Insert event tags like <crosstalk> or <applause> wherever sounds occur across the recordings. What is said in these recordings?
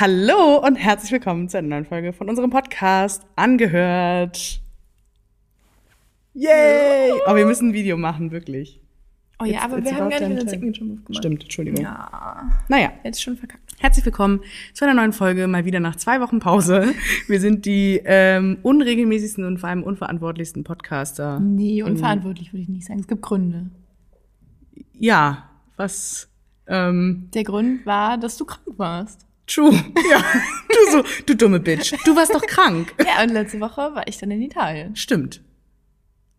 Hallo und herzlich willkommen zu einer neuen Folge von unserem Podcast Angehört. Yay! Oh, wir müssen ein Video machen, wirklich. Oh ja, It's- aber it's wir haben gar nicht time. Signature Move gemacht. Stimmt, Entschuldigung. Ja, Naja, jetzt schon verkackt. herzlich willkommen zu einer neuen Folge, mal wieder nach zwei Wochen Pause. Wir sind die ähm, unregelmäßigsten und vor allem unverantwortlichsten Podcaster. Nee, unverantwortlich würde ich nicht sagen. Es gibt Gründe. Ja, was, ähm, Der Grund war, dass du krank warst. True. Ja, <laughs> du so, du dumme Bitch. Du warst doch krank. Ja, und letzte Woche war ich dann in Italien. Stimmt.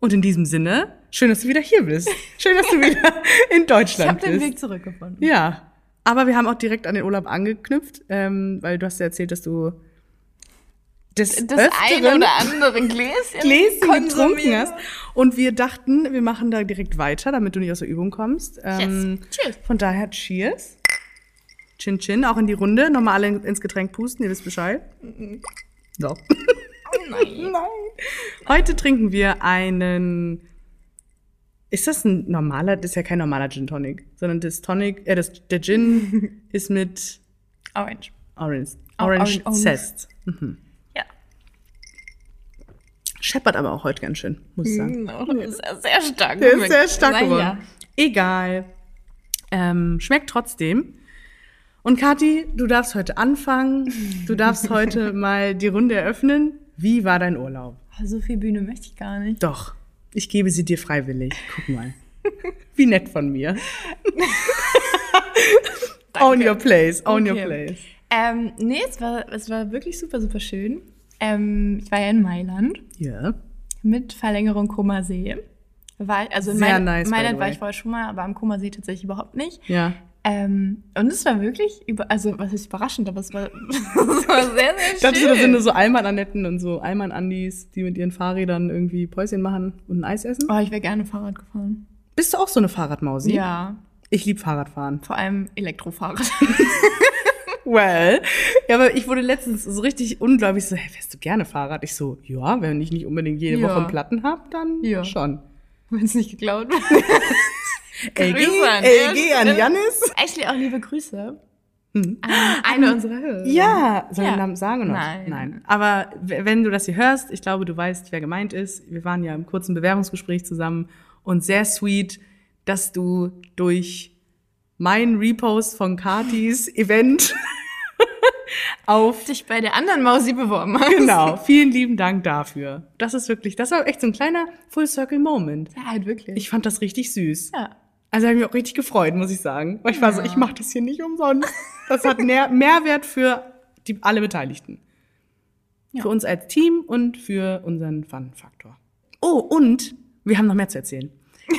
Und in diesem Sinne, schön, dass du wieder hier bist. Schön, dass du wieder <laughs> in Ich Deutschland habe den bist. Weg zurückgefunden. Ja. Aber wir haben auch direkt an den Urlaub angeknüpft, ähm, weil du hast ja erzählt, dass du des Das eine oder andere Gläschen, <laughs> Gläschen getrunken hast. Und wir dachten, wir machen da direkt weiter, damit du nicht aus der Übung kommst. Ähm, Yes. Cheers. Von daher, cheers. Chin Chin, auch in die Runde. Nochmal alle ins Getränk pusten, ihr wisst Bescheid. So. Oh nein. <laughs> Nein. Heute trinken wir einen. Ist das ein normaler? Das ist ja kein normaler Gin Tonic, sondern das Tonic, äh, das, der Gin <laughs> ist mit Orange. Orange, Oh, Orange Orange- Zest. Ja. Scheppert aber auch heute ganz schön, muss ich sagen. No, das ist sehr stark. Der ist sehr stark geworden. Egal. Ähm, schmeckt trotzdem. Und Kathi, du darfst heute anfangen. Du darfst <laughs> heute mal die Runde eröffnen. Wie war dein Urlaub? Oh, so viel Bühne möchte ich gar nicht. Doch, ich gebe sie dir freiwillig. Guck mal. Wie nett von mir. <laughs> Own your place, own your Okay. place. Ähm, nee, es war, es war wirklich super, super schön. Ähm, ich war ja in Mailand Ja. mit Verlängerung Koma See. War, also in Sehr Mail- nice, Mailand war ich vorher schon mal, aber am Koma See tatsächlich überhaupt nicht. Ja. Ähm, und es war wirklich, über, also was ist überraschend, aber es war, <laughs> es war sehr, sehr schön. Dachtest du, da sind nur so Alman-Annetten und so Alman-Andis, die mit ihren Fahrrädern irgendwie Päuschen machen und ein Eis essen? Oh, ich wäre gerne Fahrrad gefahren. Bist du auch so eine Fahrradmausi? Ja, Ich lieb Fahrradfahren. vor allem Elektrofahrrad. <laughs> Well. Ja, aber ich wurde letztens so richtig ungläubig so, hey, fährst du gerne Fahrrad? Ich so, ja, wenn ich nicht unbedingt jede Ja. Woche einen Platten hab, dann Ja. schon. Wenn es nicht geklaut wird. <laughs> LG, Grüße an LG an der Janis. Actually auch liebe Grüße Hm. eine unserer Hörer. Ja, soll ich Ja. den Namen sagen oder? Nein. Nein. Aber wenn du das hier hörst, ich glaube, du weißt, wer gemeint ist. Wir waren ja im kurzen Bewerbungsgespräch zusammen und sehr sweet, dass du durch meinen Repost von Katis <laughs> Event <laughs> auf dich bei der anderen Mausi beworben hast. Genau, vielen lieben Dank dafür. Das ist wirklich, das war echt so ein kleiner Full Circle Moment. Ja, halt wirklich. Ich fand das richtig süß. ja. Also habe ich mich auch richtig gefreut, muss ich sagen. Weil ich war so, ich mache das hier nicht umsonst. Das hat mehr <laughs> Mehrwert für die, alle Beteiligten. Ja. Für uns als Team und für unseren Fun-Faktor. Oh, und wir haben noch mehr zu erzählen.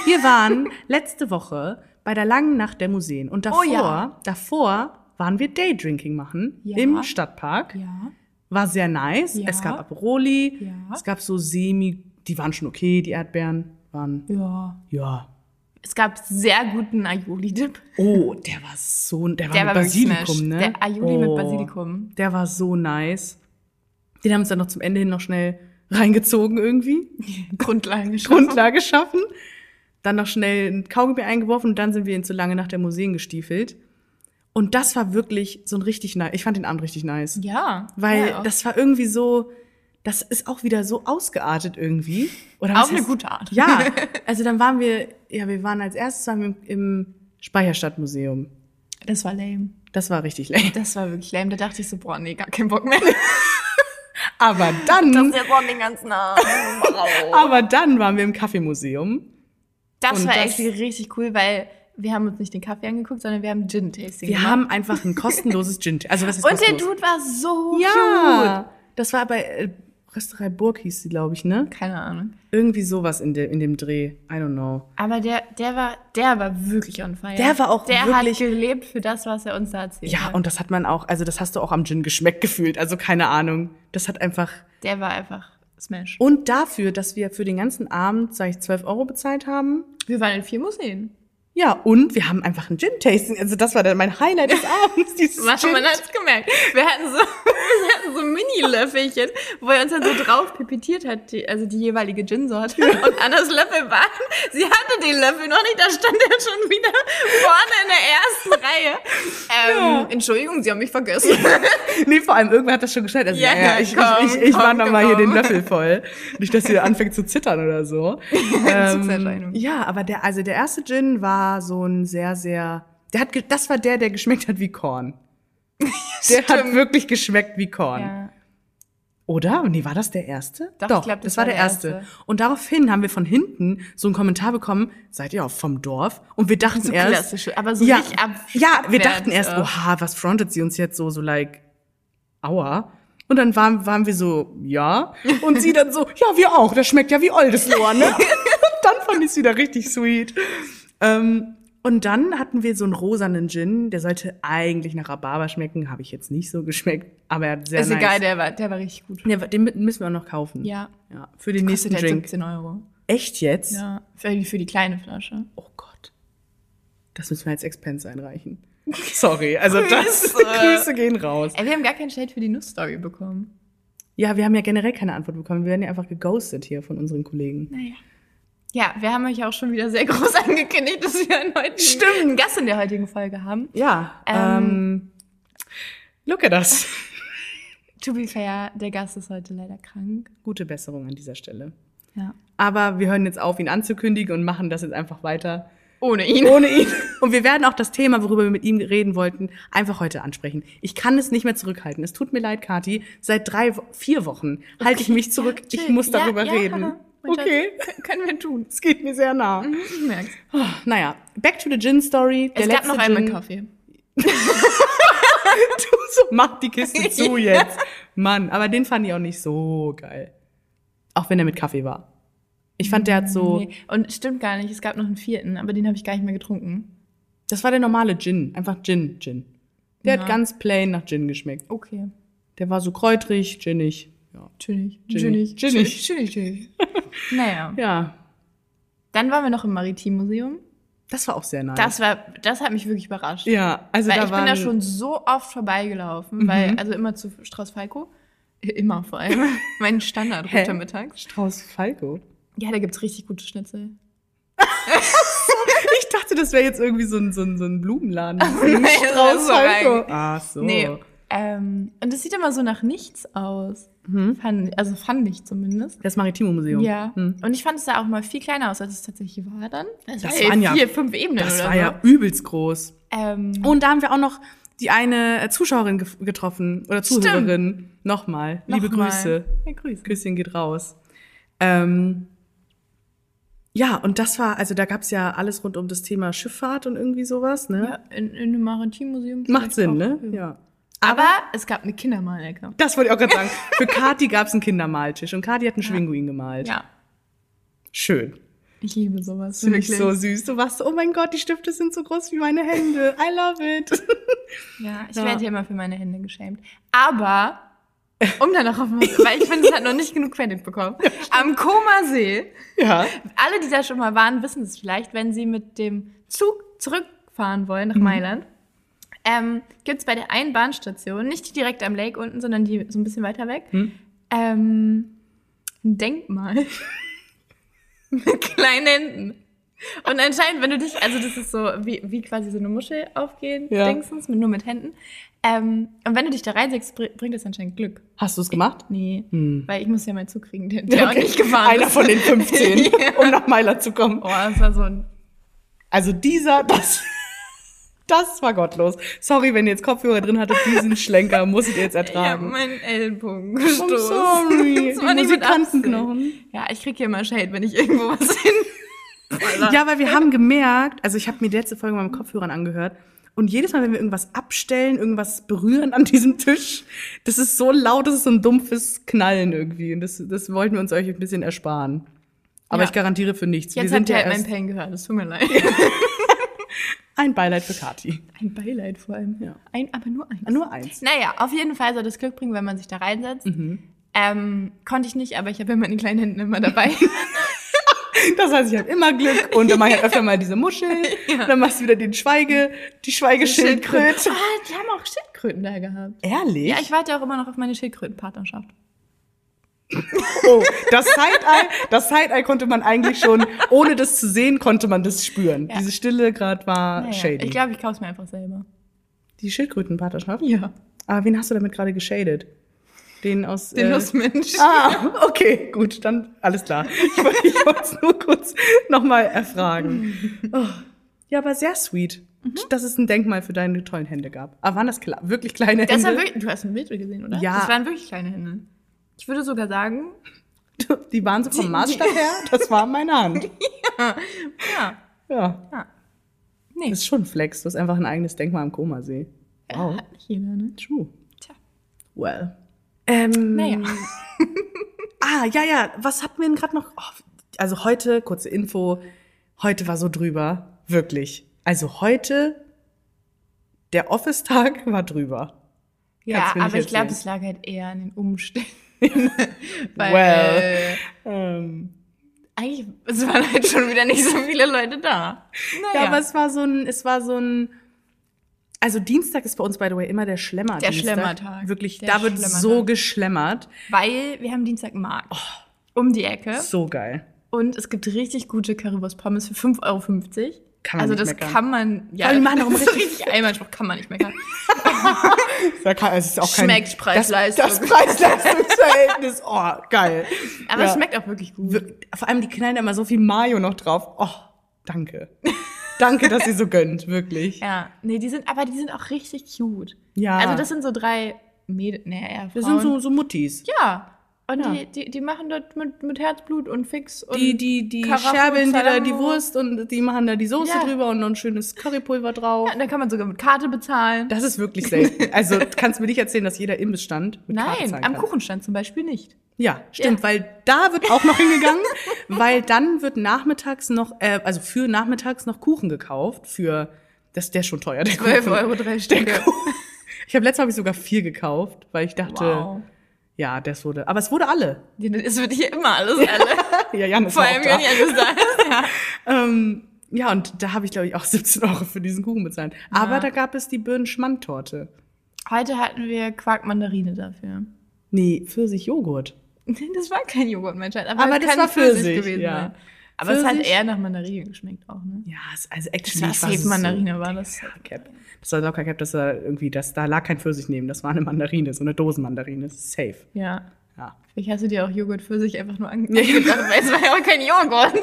Wir waren <laughs> letzte Woche bei der langen Nacht der Museen. Und davor, Oh ja. davor waren wir Daydrinking machen Ja. im Stadtpark. Ja. War sehr nice. Es gab Aperoli. Es gab so Semi, die waren schon okay, die Erdbeeren waren, Ja. ja. Es gab sehr guten Aioli-Dip. Oh, der war so, der war Der mit war Basilikum, ne? Der Aioli oh, mit Basilikum. Der war so nice. Den haben wir uns dann noch zum Ende hin noch schnell reingezogen irgendwie. <laughs> Grundlage geschaffen. Grundlage schaffen. Dann noch schnell ein Kaugummi eingeworfen und dann sind wir in zu lange nach der Museen gestiefelt. Und das war wirklich so ein richtig nice. Ich fand den Abend richtig nice. Ja. Weil ja, das war irgendwie so, das ist auch wieder so ausgeartet irgendwie. Oder was eine heißt- gute Art. Ja, <laughs> also dann waren wir, ja, wir waren als erstes waren wir im, Speicherstadtmuseum. Das war lame. Das war richtig lame. Das war wirklich lame. Da dachte ich so, boah, nee, gar keinen Bock mehr. <laughs> Aber dann, ist jetzt auch den ganzen Abend. <laughs> aber dann waren wir im Kaffeemuseum. Das Und war das- echt richtig cool, weil wir haben uns nicht den Kaffee angeguckt, sondern wir haben Gin-Tasting Wir gemacht. haben einfach ein kostenloses Gin. Also was ist Und der kostenlos? Dude war so Ja, das war bei Rösterei Burg hieß sie, glaube ich, ne? Keine Ahnung. Irgendwie sowas in, de, in dem Dreh. I don't know. Aber der, der war, der war wirklich on fire. Der war auch der wirklich- hat gelebt für das, was er uns da erzählt Ja, hat. und das hat man auch, also das hast du auch am Gin geschmeckt gefühlt. Also keine Ahnung. Das hat einfach. der war einfach Smash. Und dafür, dass wir für den ganzen Abend, sag ich, 12 Euro bezahlt haben. Wir waren in vier Museen. Ja, und wir haben einfach ein Gin-Tasting. Also das war dann mein Highlight des <laughs> Abends. Dieses Man, man hat's gemerkt. Wir hatten so, <laughs> wir hatten so Mini-Löffelchen, wo er uns dann so drauf pipettiert hat, die, also die jeweilige Gin-Sorte. Und Annas Löffel waren, sie hatte den Löffel noch nicht, da stand er schon wieder vorne in der ersten Reihe. Ähm, Entschuldigung, Sie haben mich vergessen. <laughs> Nee, vor allem irgendwer hat das schon gestellt. Also, Ja, ja, ja, ich, komm, ich, ich, ich komm, mach noch mal hier den Löffel voll. Nicht, dass sie anfängt zu zittern oder so. Ähm, ja, aber der, also der erste Gin war so ein sehr, sehr, der hat, das war der, der geschmeckt hat wie Korn. <laughs> Der hat wirklich geschmeckt wie Korn. Ja. Oder? Nee, war das der erste? Doch, ich glaub, das, war der erste. Und daraufhin haben wir von hinten so einen Kommentar bekommen, seid ihr auch vom Dorf? Und wir dachten So erst, klassisch, aber so ja, richtig ab. ja, wir dachten erst, ja. oha, was frontet sie uns jetzt so, so like, aua. Und dann waren, waren wir so, ja. Und sie dann so, ja, wir auch, das schmeckt ja wie Oldesloe, ne? <laughs> Und dann fand ich es wieder richtig sweet. Ähm, und dann hatten wir so einen rosanen Gin, der sollte eigentlich nach Rhabarber schmecken, habe ich jetzt nicht so geschmeckt, aber er hat sehr Ist nice. egal, der war, der war richtig gut. Ja, den müssen wir auch noch kaufen. Ja. Ja, für den nächsten Kostet halt Drink. 17 Euro. Echt jetzt? Ja, für die, für die kleine Flasche. Oh Gott. Das müssen wir als Expense einreichen. <laughs> Sorry, also das Grüße. <laughs> Grüße gehen raus. Ey, wir haben gar kein Shade für die Nussstory bekommen. Ja, wir haben ja generell keine Antwort bekommen. Wir werden ja einfach geghostet hier von unseren Kollegen. Naja. Ja, wir haben euch auch schon wieder sehr <laughs> groß angekündigt, dass wir einen, heutigen, Stimmt. einen Gast in der heutigen Folge haben. Ja. Ähm. Ähm, look at us. To be fair, der Gast ist heute leider krank. Gute Besserung an dieser Stelle. Ja. Aber wir hören jetzt auf, ihn anzukündigen und machen das jetzt einfach weiter Ohne ihn. ohne ihn. Und wir werden auch das Thema, worüber wir mit ihm reden wollten, einfach heute ansprechen. Ich kann es nicht mehr zurückhalten. Es tut mir leid, Kati. Seit drei, vier Wochen halte ich mich zurück. Ich muss darüber ja, ja, reden. Mein Schatz, Okay. <laughs> kö- Können wir tun. Es geht mir sehr nah. Ich merk's. Oh, naja, back to the Gin Story. Der Es gab noch Gin. Kaffee. <laughs> Du so, mach die Kiste <laughs> zu jetzt. Mann, aber den fand ich auch nicht so geil. Auch wenn er mit Kaffee war. Ich fand, der hat so, Nee. Und stimmt gar nicht, es gab noch einen vierten, aber den habe ich gar nicht mehr getrunken. das war der normale Gin. Einfach Gin, Gin. Der Ja. hat ganz plain nach Gin geschmeckt. Okay. Der war so kräutrig, ginnig. Ja. Chillig. Chillig. Chillig. Chillig, chillig. naja. ja, Dann waren wir noch im Maritimmuseum. das war auch sehr nice. Das war, das hat mich wirklich überrascht. ja, also weil da ich waren, bin da schon so oft vorbeigelaufen, weil, also immer zu Strauß Falco. Immer vor allem. <laughs> mein Standard runter mittags. Strauß Falco. Ja, da gibt's richtig gute Schnitzel. <laughs> Ich dachte, das wäre jetzt irgendwie so ein, so ein, so ein Blumenladen. <laughs> Das Strauß Falco. Ach so. Nee. Ähm, und das sieht immer so nach nichts aus. Fand, also fand ich zumindest. Das Maritime Museum. Ja. Hm. Und ich fand es da auch mal viel kleiner aus, als es tatsächlich war dann. Das, Das war waren ja ja- vier, fünf Ebenen Das oder war so. ja übelst groß. Ähm, Und da haben wir auch noch die eine äh, Zuschauerin gef- getroffen oder Zuhörerin. Nochmal. Liebe Nochmal. Grüße. Ja, Grüße. Küsschen geht raus. Ähm, ja, und das war, also da gab's ja alles rund um das Thema Schifffahrt und irgendwie sowas, ne? Ja, in, in einem Maritimmuseum. Macht Sinn, auch. ne? Ja. Aber es gab eine Kindermalecke. Das wollte ich auch gerade sagen. Für Kati gab's einen Kindermaltisch und Kati hat einen Schwinguin gemalt. Ja, Schön. ich liebe sowas. Finde ich so süß. Du warst so, oh mein Gott, die Stifte sind so groß wie meine Hände. I love it. <laughs> Ja, ich Ja. werde ja immer für meine Hände geschämt. Aber, um dann noch auf <laughs> weil ich finde, es hat noch nicht genug Credit bekommen. Am Koma See, ja. alle, die da schon mal waren, wissen es vielleicht, wenn sie mit dem Zug zurückfahren wollen Mhm. nach Mailand, ähm, gibt es bei der einen Bahnstation, nicht die direkt am Lake unten, sondern die so ein bisschen weiter weg, Hm. ähm, ein Denkmal <laughs> mit kleinen Händen. Und anscheinend, wenn du dich, also das ist so wie, wie quasi so eine Muschel aufgehen, Ja. Mit, nur mit Händen. Ähm, und wenn du dich da reinsetzt, br- bringt das anscheinend Glück. Hast du es gemacht? Nee, Hm. weil ich muss ja mal Zug kriegen, der, der auch Okay. nicht gefahren Einer ist. von den 15, <laughs> um nach Mailand zu kommen. Oh, das war so ein Also dieser, das, das war gottlos. Sorry, wenn ihr jetzt Kopfhörer drin hattet, diesen Schlenker musstet ihr jetzt Ich habe ertragen. meinen Ellbogen I'm gestoßen. sorry. <laughs> Das war nicht mit Musikantenknochen. Ja, ich krieg hier immer Shade, wenn ich irgendwo was <laughs> hin. Ja, weil wir haben gemerkt, also ich habe mir die letzte Folge mal mit Kopfhörern angehört und jedes Mal, wenn wir irgendwas abstellen, irgendwas berühren an diesem Tisch, das ist so laut, das ist so ein dumpfes Knallen irgendwie und das, das wollten wir uns euch ein bisschen ersparen. Aber Ja. ich garantiere für nichts. Jetzt wir sind habt ihr ja halt mein Pain gehört, es tut mir leid. <laughs> ein Beileid für Kati. Ein Beileid vor allem. Ja. Ein, aber nur eins. Nur eins. Naja, auf jeden Fall soll das Glück bringen, wenn man sich da reinsetzt. Mhm. Ähm, konnte ich nicht, aber ich habe ja meine kleinen Händen immer dabei. <laughs> Das heißt, ich habe immer Glück und dann mache ich <laughs> öfter mal diese Muschel. Dann machst du wieder den Schweige, die Schweigeschildkröte. Ah, die haben auch Schildkröten da gehabt. Ehrlich? Ja, ich warte auch immer noch auf meine Schildkrötenpartnerschaft. Oh, das Side-Eye, das Side-Eye konnte man eigentlich schon, ohne das zu sehen, konnte man das spüren. Ja. Diese Stille gerade war Naja, shady. ich glaube, ich kaufe es mir einfach selber. die Schildkrötenpartnerschaft? Ja. Aber wen hast du damit gerade geschadet? Den aus. Den äh, Nussmensch. Ah, okay, gut, dann alles klar. Ich wollte ich wollte es nur kurz nochmal erfragen. Oh. Ja, aber sehr sweet, Mhm. dass es ein Denkmal für deine tollen Hände gab. Aber waren das wirklich kleine Das Hände? wirklich, du hast ein Bild gesehen, oder? Ja. Das waren wirklich kleine Hände. Ich würde sogar sagen, <laughs> Die waren so vom Die- Maßstab her, das war meine Hand. <laughs> ja. Ja, ja. Nee, das ist schon ein Flex. Du hast einfach ein eigenes Denkmal am Komasee. Wow, hat nicht jeder, ne? true. Tja. Well. Ähm, Naja. <laughs> Ah, ja, ja. Was hatten wir denn gerade noch? Oh, also heute, kurze Info, heute war so drüber. Wirklich. Also heute, der Office-Tag war drüber. Ja, aber ich glaube, es lag halt eher an den Umständen. <laughs> Weil Well. Ähm, eigentlich, es waren halt schon wieder nicht so viele Leute da. ja, Naja. aber es war so ein, es war so ein, also Dienstag ist bei uns, by the way, immer der Schlemmer. Der. Schlemmertag. Wirklich, Der da wird Schlemmertag. so geschlemmert. Weil wir haben Dienstag Markt. Um die Ecke. So geil. Und es gibt richtig gute Currywurst Pommes für 5,50 Euro. Kann man also nicht das meckern. kann man, ja, Vor allem machen richtig- richtig Einmalspruch, kann man nicht meckern. <laughs> Da kann, es ist auch kein, Schmeckt Preis-Leistung. Das, das Preis-Leistungs-Verhältnis, oh, geil. Aber Ja. es schmeckt auch wirklich gut. Vor allem, die knallen da immer so viel Mayo noch drauf. Oh, danke. <laughs> danke, dass ihr so gönnt, wirklich. Ja, nee, die sind, aber die sind auch richtig cute. Ja. Also das sind so drei Mädels, nee, eher Frauen. Wir sind so, so Muttis. Ja. Und Ja. Die, die, die machen das mit, mit Herzblut und Fix und Die, die, die scherbeln dir da die Wurst und die machen da die Soße Ja. drüber und noch ein schönes Currypulver drauf. Ja, da kann man sogar mit Karte bezahlen. Das ist wirklich selten. <laughs> Also kannst du mir nicht erzählen, dass jeder Imbissstand mit Karte Nein, am. Kuchenstand zum Beispiel nicht. Ja, stimmt, Ja. weil da wird auch noch hingegangen, <laughs> weil dann wird nachmittags noch, äh, also für nachmittags noch Kuchen gekauft, für, das der ist schon teuer, der 12 Kuchen. Euro drei Stücke. Ich habe letztes Mal hab ich sogar vier gekauft, weil ich dachte, Wow. Ja, das wurde, aber es wurde alle. Es wird hier immer alles alle. <laughs> Ja, Jan ist Vor allem, wenn das da ist. <laughs> Ja. Ähm, ja, und da habe ich, glaube ich, auch <laughs> 17 Euro für diesen Kuchen bezahlt. Aber da gab es die Birnen-Schmand-Torte. Heute hatten wir Quark-Mandarine dafür. Nee, Pfirsich-Joghurt. Das war kein Joghurt, mein Schatz. Aber, Aber das war Pfirsich, Pfirsich gewesen ja. sein. Aber es hat Pfirsich? eher nach Mandarine geschmeckt auch, ne? Ja, es- also Das actually war war es Mandarine, war das. So, Cap. Das war locker Cap, das war irgendwie, das, da lag kein Pfirsich neben, das war eine Mandarine, so eine Dosenmandarine. Safe. Ja. Ja. Hast du dir auch Joghurt Pfirsich einfach nur angedacht, <laughs> weil es war ja auch kein Joghurt.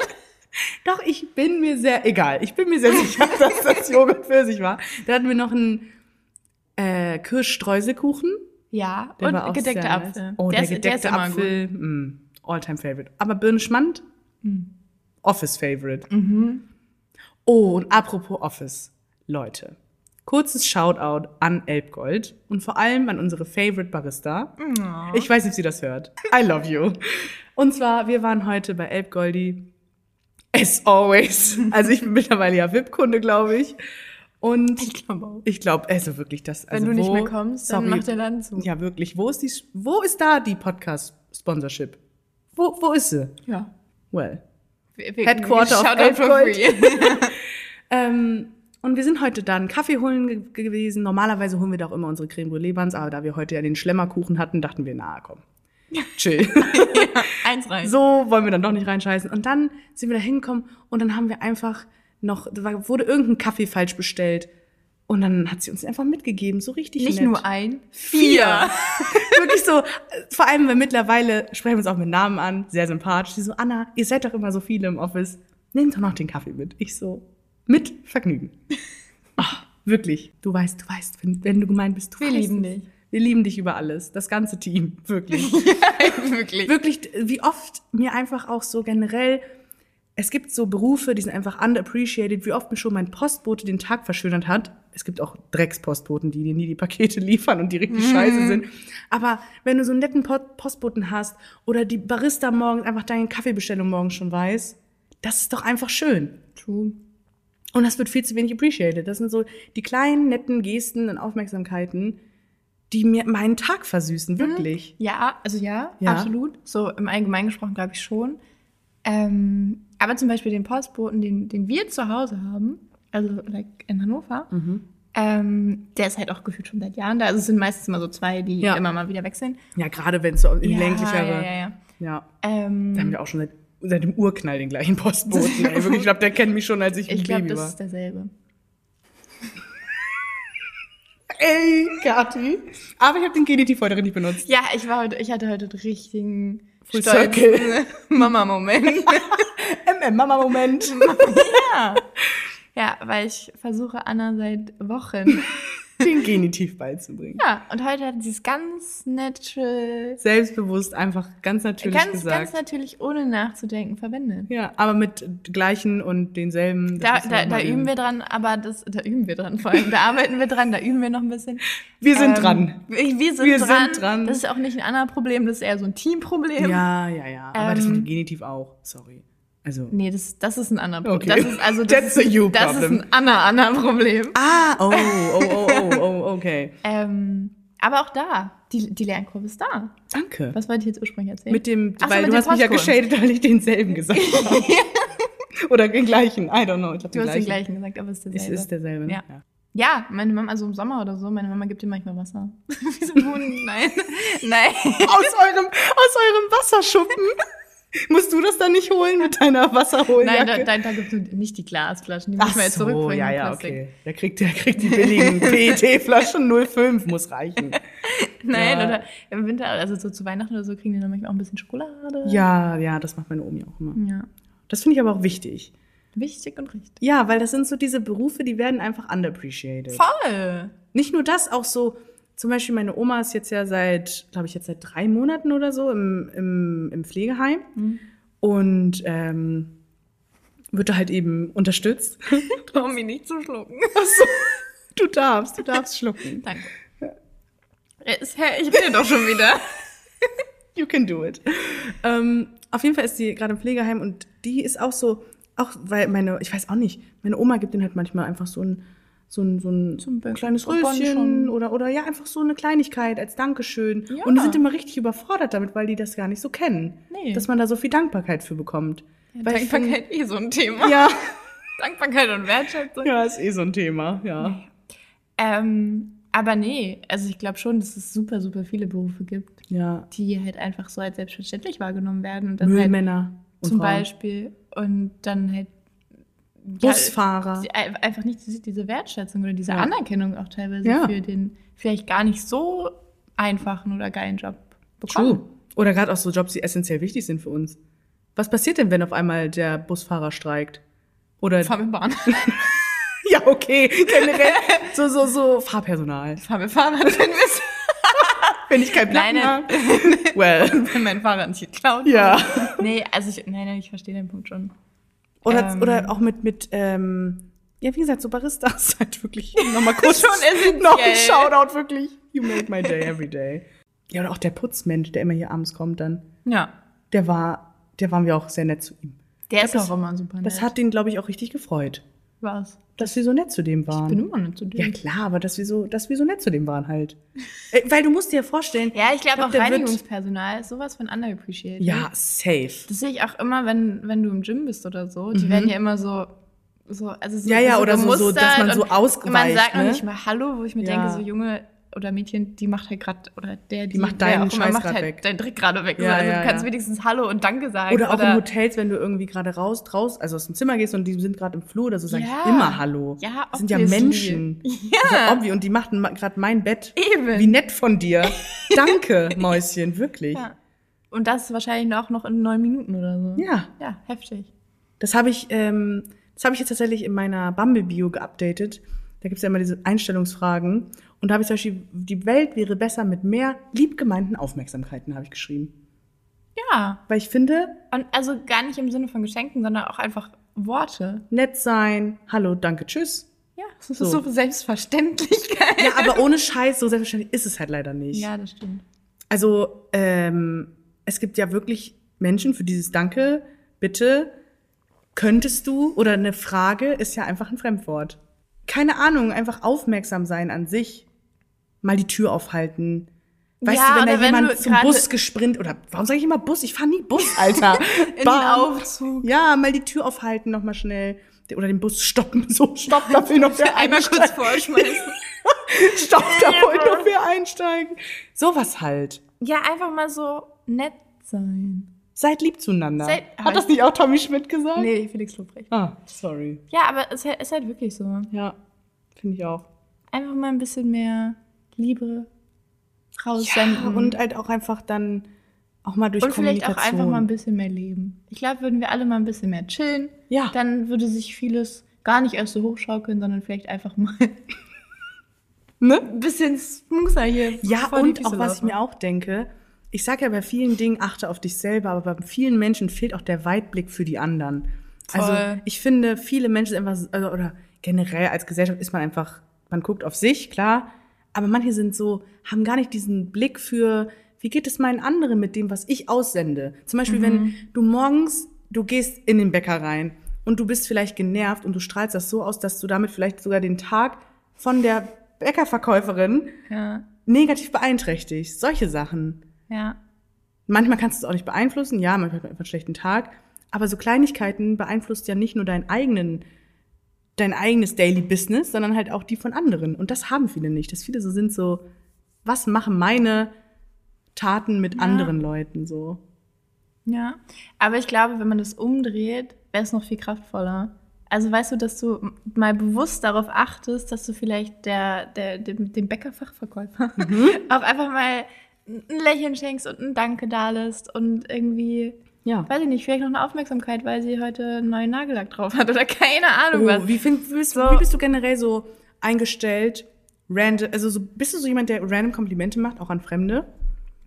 Doch, ich bin mir sehr, egal, ich bin mir sehr sicher, <laughs> dass das Joghurt Pfirsich war. Da hatten wir noch einen äh, Kirschstreuselkuchen. Ja, Der und gedeckter sehr nice. Apfel. Oh, der, ist- gedeckte immer Apfel, mm, all-time favorite. Aber Birnenschmand, Office favorite. Mhm. Oh, und apropos Office, Leute. Kurzes Shoutout an Elbgold und vor allem an unsere favorite Barista. Oh. Ich weiß nicht, ob sie das hört. I love you. Und zwar, wir waren heute bei Elbgoldi. As always. Also ich bin mittlerweile ja VIP-Kunde, glaube ich. Und Ich glaube auch. ich glaube, also wirklich das. Also Wenn du nicht wo- mehr kommst, dann sorry, macht der Laden zu. Ja, wirklich. Wo ist die, wo ist da die Podcast-Sponsorship? Wo, wo ist sie? Ja. Well. Wir- wir- Headquarter of Shoutout for Elbgold. <laughs> <laughs> Ähm, und wir sind heute dann Kaffee holen ge gewesen. Normalerweise holen wir da auch immer unsere Creme Brûlée Buns, aber da wir heute ja den Schlemmerkuchen hatten, dachten wir, na komm, <laughs> chill. <laughs> Eins rein. so wollen wir dann doch nicht reinscheißen. Und dann sind wir da hingekommen und dann haben wir einfach noch, da wurde irgendein Kaffee falsch bestellt. Und dann hat sie uns einfach mitgegeben, so richtig Nicht nett. nur ein, Vier. <laughs> Wirklich so, vor allem, weil mittlerweile sprechen wir uns auch mit Namen an, sehr sympathisch. Sie so, Anna, ihr seid doch immer so viele im Office. Nehmt doch noch den Kaffee mit. Ich so, mit Vergnügen. Ach, <laughs> wirklich. Du weißt, du weißt, wenn, wenn du gemeint bist, du Wir weißt lieben es. dich. Wir lieben dich über alles. Das ganze Team. <laughs> Wirklich. <laughs> Wirklich. wirklich, wie oft mir einfach auch so generell, es gibt so Berufe, die sind einfach underappreciated, wie oft mir schon mein Postbote den Tag verschönert hat. Es gibt auch Dreckspostboten, die dir nie die Pakete liefern und die richtig scheiße sind. Aber wenn du so einen netten Po- Postboten hast oder die Barista morgens einfach deine Kaffeebestellung morgens schon weiß, das ist doch einfach schön. True. Und das wird viel zu wenig appreciated. Das sind so die kleinen, netten Gesten und Aufmerksamkeiten, die mir meinen Tag versüßen, wirklich. Ja, also ja, Ja. absolut. So im Allgemeinen gesprochen glaube ich schon. Ähm, Aber zum Beispiel den Postboten, den, den wir zu Hause haben, also like in Hannover, Mhm. ähm, der ist halt auch gefühlt schon seit Jahren da. Also es sind meistens immer so zwei, die Ja. immer mal wieder wechseln. Ja, gerade wenn es so in ja, ländlichere. ja, ja, ja. ja. Ähm, Da haben wir auch schon seit, seit dem Urknall den gleichen Postboten. <laughs> Ey. Wirklich, ich glaube, der kennt mich schon, als ich ein ich glaube, Baby das war. ist derselbe. <laughs> Ey, Kathi. Aber ich habe den Genitiv heute richtig benutzt. Ja, ich war heute, ich hatte heute einen richtigen Full circle. <laughs> Mama-Moment. MM, Mama-Moment. ja. ja, weil ich versuche Anna seit Wochen. Den Genitiv beizubringen. Ja, und heute hat sie es ganz natural, Selbstbewusst, einfach ganz natürlich ganz, gesagt. ganz natürlich, ohne nachzudenken, verwendet. ja, aber mit gleichen und denselben. das Da, da, da üben wir dran, aber das, da üben wir dran vor allem. Da arbeiten wir dran, da üben wir noch ein bisschen. Wir sind Ähm, dran. Wir, wir, sind, Wir sind dran. dran. Das ist auch nicht ein anderes Problem, das ist eher so ein Teamproblem. Ja, ja, ja. Aber das Ähm, mit dem Genitiv auch. Sorry. Also. Nee, das, das ist ein anderes Problem. Okay. Das ist also das, That's ist, a you das ist problem. ein Anna Anna Problem. Ah, oh, oh, oh, okay. Ähm, aber auch da, die, die Lernkurve ist da. Danke. Was wollte ich jetzt ursprünglich erzählen? Mit dem, Ach so, weil mit du hast mich ja geschadet, weil ich denselben gesagt <laughs> habe. Oder den gleichen. I don't know. Ich glaub, Du den hast den gleichen. gleichen gesagt, aber es ist Es derselbe. ist derselbe. ne? Ja. Ja, meine Mama, also im Sommer oder so, meine Mama gibt dir manchmal Wasser. <laughs> Wie so ein Huhn. Nein. <laughs> Nein. Aus eurem, aus eurem Wasserschuppen. Musst du das dann nicht holen mit deiner Nein, Wasserholjacke? da, da, da gibt es nicht die Glasflaschen. Die müssen wir jetzt zurückbringen. ja, ja, Plastik. okay. Der kriegt, der kriegt die billigen <laughs> PET-Flaschen 05, muss reichen. <laughs> Nein, Ja. oder im Winter, also so zu Weihnachten oder so, kriegen die dann manchmal auch ein bisschen Schokolade. Ja, ja, das macht meine Omi auch immer. Ja. Das finde ich aber auch wichtig. Wichtig und richtig. Ja, weil das sind so diese Berufe, die werden einfach underappreciated. Voll. Nicht nur das, auch so, zum Beispiel meine Oma ist jetzt ja seit, glaube ich, jetzt seit drei Monaten oder so im, im, im Pflegeheim und ähm, wird da halt eben unterstützt. <laughs> Trau mich <laughs> nicht zu schlucken. Achso, du darfst, du darfst schlucken. <laughs> Danke. Ich rede doch schon wieder. You can do it. Ähm, auf jeden Fall ist sie gerade im Pflegeheim und die ist auch so, auch weil meine, ich weiß auch nicht, meine Oma gibt ihnen halt manchmal einfach so ein, so ein, so ein Zum kleines Röschen oder, oder ja, einfach so eine Kleinigkeit als Dankeschön. Ja. Und die sind immer richtig überfordert damit, weil die das gar nicht so kennen. Nee. Dass man da so viel Dankbarkeit für bekommt. Ich Dankbarkeit eh so ein Thema. find- Ja, <laughs> Dankbarkeit und Wertschätzung. ja, ist eh so ein Thema, ja. Ähm, aber nee, also ich glaube schon, dass es super, super viele Berufe gibt, Ja. die halt einfach so als selbstverständlich wahrgenommen werden. Und dann halt Müllmänner und zum Frauen. Beispiel und dann halt ja, Busfahrer. ein- einfach nicht diese- Wertschätzung oder diese Ja. Anerkennung auch teilweise Ja. für den vielleicht gar nicht so einfachen oder geilen Job bekommen. True. Oder gerade auch so Jobs, die essentiell wichtig sind für uns. Was passiert denn, wenn auf einmal der Busfahrer streikt? Oder Fahr mit Bahn. <laughs> ja, okay, generell so so so Fahrpersonal. Fahr mit Fahrrad, wenn, <laughs> Wenn ich kein Plan Nein, habe. Well, <laughs> wenn mein Fahrrad nicht geklaut ja. Nee, also ich, nein, nein, ich verstehe den Punkt schon. Oder Ähm. oder auch mit mit ähm, ja, wie gesagt, so Baristas <laughs> halt wirklich nochmal kurz <laughs> Schon essentiell. noch ein Shoutout wirklich. You make my day every day. Ja, oder auch der Putzmensch, der immer hier abends kommt dann. Ja. Der war der waren wir auch sehr nett zu ihm. Der ist das- auch immer super nett. Das hat ihn, glaube ich, auch richtig gefreut, was. dass wir so nett zu dem waren. Ich bin immer nicht zu Ja dem. klar, aber dass wir so, dass wir so nett zu dem waren halt. <laughs> Äh, Weil du musst dir ja vorstellen. Ja, ich glaube glaub, auch wird- Reinigungspersonal ist sowas von underappreciated. Ja, safe. Das sehe ich auch immer, wenn, wenn du im Gym bist oder so. Die werden ja immer so, so, also so Mhm. Ja, ja, so oder so- so, dass man so ausgeweicht, Man sagt noch ne? nicht mal Hallo, wo ich mir Ja. denke, so Junge oder Mädchen, die macht halt gerade, oder der, die, macht wer deinen immer, Scheiß macht grad halt weg. deinen Trick gerade weg. Ja, also ja, du kannst ja. wenigstens Hallo und Danke sagen. Oder auch in Hotels, wenn du irgendwie gerade raus, raus, also aus dem Zimmer gehst und die sind gerade im Flur oder so, sag Ja. ich immer Hallo. Ja, Das sind ja. Menschen. <laughs> Ja. Also obvi und die machten gerade mein Bett. Eben. Wie nett von dir. <laughs> Danke, Mäuschen, wirklich. Ja. Und das wahrscheinlich auch noch in neun Minuten oder so. Ja. Ja, heftig. Das habe ich, ähm, das habe ich jetzt tatsächlich in meiner Bumble-Bio geupdatet. Da gibt's ja immer diese Einstellungsfragen. Und da habe ich zum Beispiel, die Welt wäre besser mit mehr liebgemeinten Aufmerksamkeiten, habe ich geschrieben. Ja. Weil ich finde, Und also gar nicht im Sinne von Geschenken, sondern auch einfach Worte. nett sein, hallo, danke, tschüss. Ja, das ist So. so, Selbstverständlichkeit. Ja, aber ohne Scheiß, so selbstverständlich ist es halt leider nicht. Ja, das stimmt. Also, ähm, es gibt ja wirklich Menschen für dieses Danke, bitte, könntest du, oder eine Frage ist ja einfach ein Fremdwort. Keine Ahnung, einfach aufmerksam sein an sich. Mal die Tür aufhalten. Weißt Ja, du, wenn da wenn jemand du zum Bus gesprint oder warum sage ich immer Bus? Ich fahre nie Bus, <laughs> Alter. In Bahn. den Aufzug. Ja, mal die Tür aufhalten noch mal schnell oder den Bus stoppen. <laughs> So stopp, da will noch <laughs> wer Einmal kurz einsteigen. vorschmeißen. Stopp, da wollte noch wer einsteigen. Sowas halt. ja, einfach mal so nett sein. Seid lieb zueinander. Seid- Hat das nicht auch Tommy Schmidt gesagt? Nee, Felix Lobrecht. Ah, sorry. Ja, aber es ist halt wirklich so. Ja, finde ich auch. Einfach mal ein bisschen mehr Liebe Ja, raussenden. und halt auch einfach dann auch mal durch Und vielleicht auch einfach mal ein bisschen mehr leben. Ich glaube, würden wir alle mal ein bisschen mehr chillen, Ja. dann würde sich vieles gar nicht erst so hochschaukeln, sondern vielleicht einfach mal <laughs> ne? ein bisschen smoother hier. Ja, und auch was ich mir auch denke, ich sage ja bei vielen Dingen, achte auf dich selber, aber bei vielen Menschen fehlt auch der Weitblick für die anderen. Also Voll. ich finde, viele Menschen sind einfach, also, oder generell als Gesellschaft ist man einfach, man guckt auf sich, klar, aber manche sind so, haben gar nicht diesen Blick für, wie geht es meinen anderen mit dem, was ich aussende. Zum Beispiel, Mhm. wenn du morgens, du gehst in den Bäcker rein und du bist vielleicht genervt und du strahlst das so aus, dass du damit vielleicht sogar den Tag von der Bäckerverkäuferin Ja, negativ beeinträchtigt. Solche Sachen. ja. Manchmal kannst du es auch nicht beeinflussen, ja, manchmal hat man einfach einen schlechten Tag. Aber so Kleinigkeiten beeinflusst ja nicht nur deinen eigenen, dein eigenes Daily Business, sondern halt auch die von anderen. Und das haben viele nicht. Dass viele so sind so, was machen meine Taten mit anderen Leuten so? Ja, aber ich glaube, wenn man das umdreht, wäre es noch viel kraftvoller. Also weißt du, dass du mal bewusst darauf achtest, dass du vielleicht der, der, dem, dem Bäckerfachverkäufer Mhm. <laughs> auch einfach mal ein Lächeln schenkst und ein Danke da lässt und irgendwie, Ja. weiß ich nicht, vielleicht noch eine Aufmerksamkeit, weil sie heute einen neuen Nagellack drauf hat oder keine Ahnung was. Oh, wie, find, wie, bist, So. wie bist du generell so eingestellt? Random, also so, bist du so jemand, der random Komplimente macht, auch an Fremde?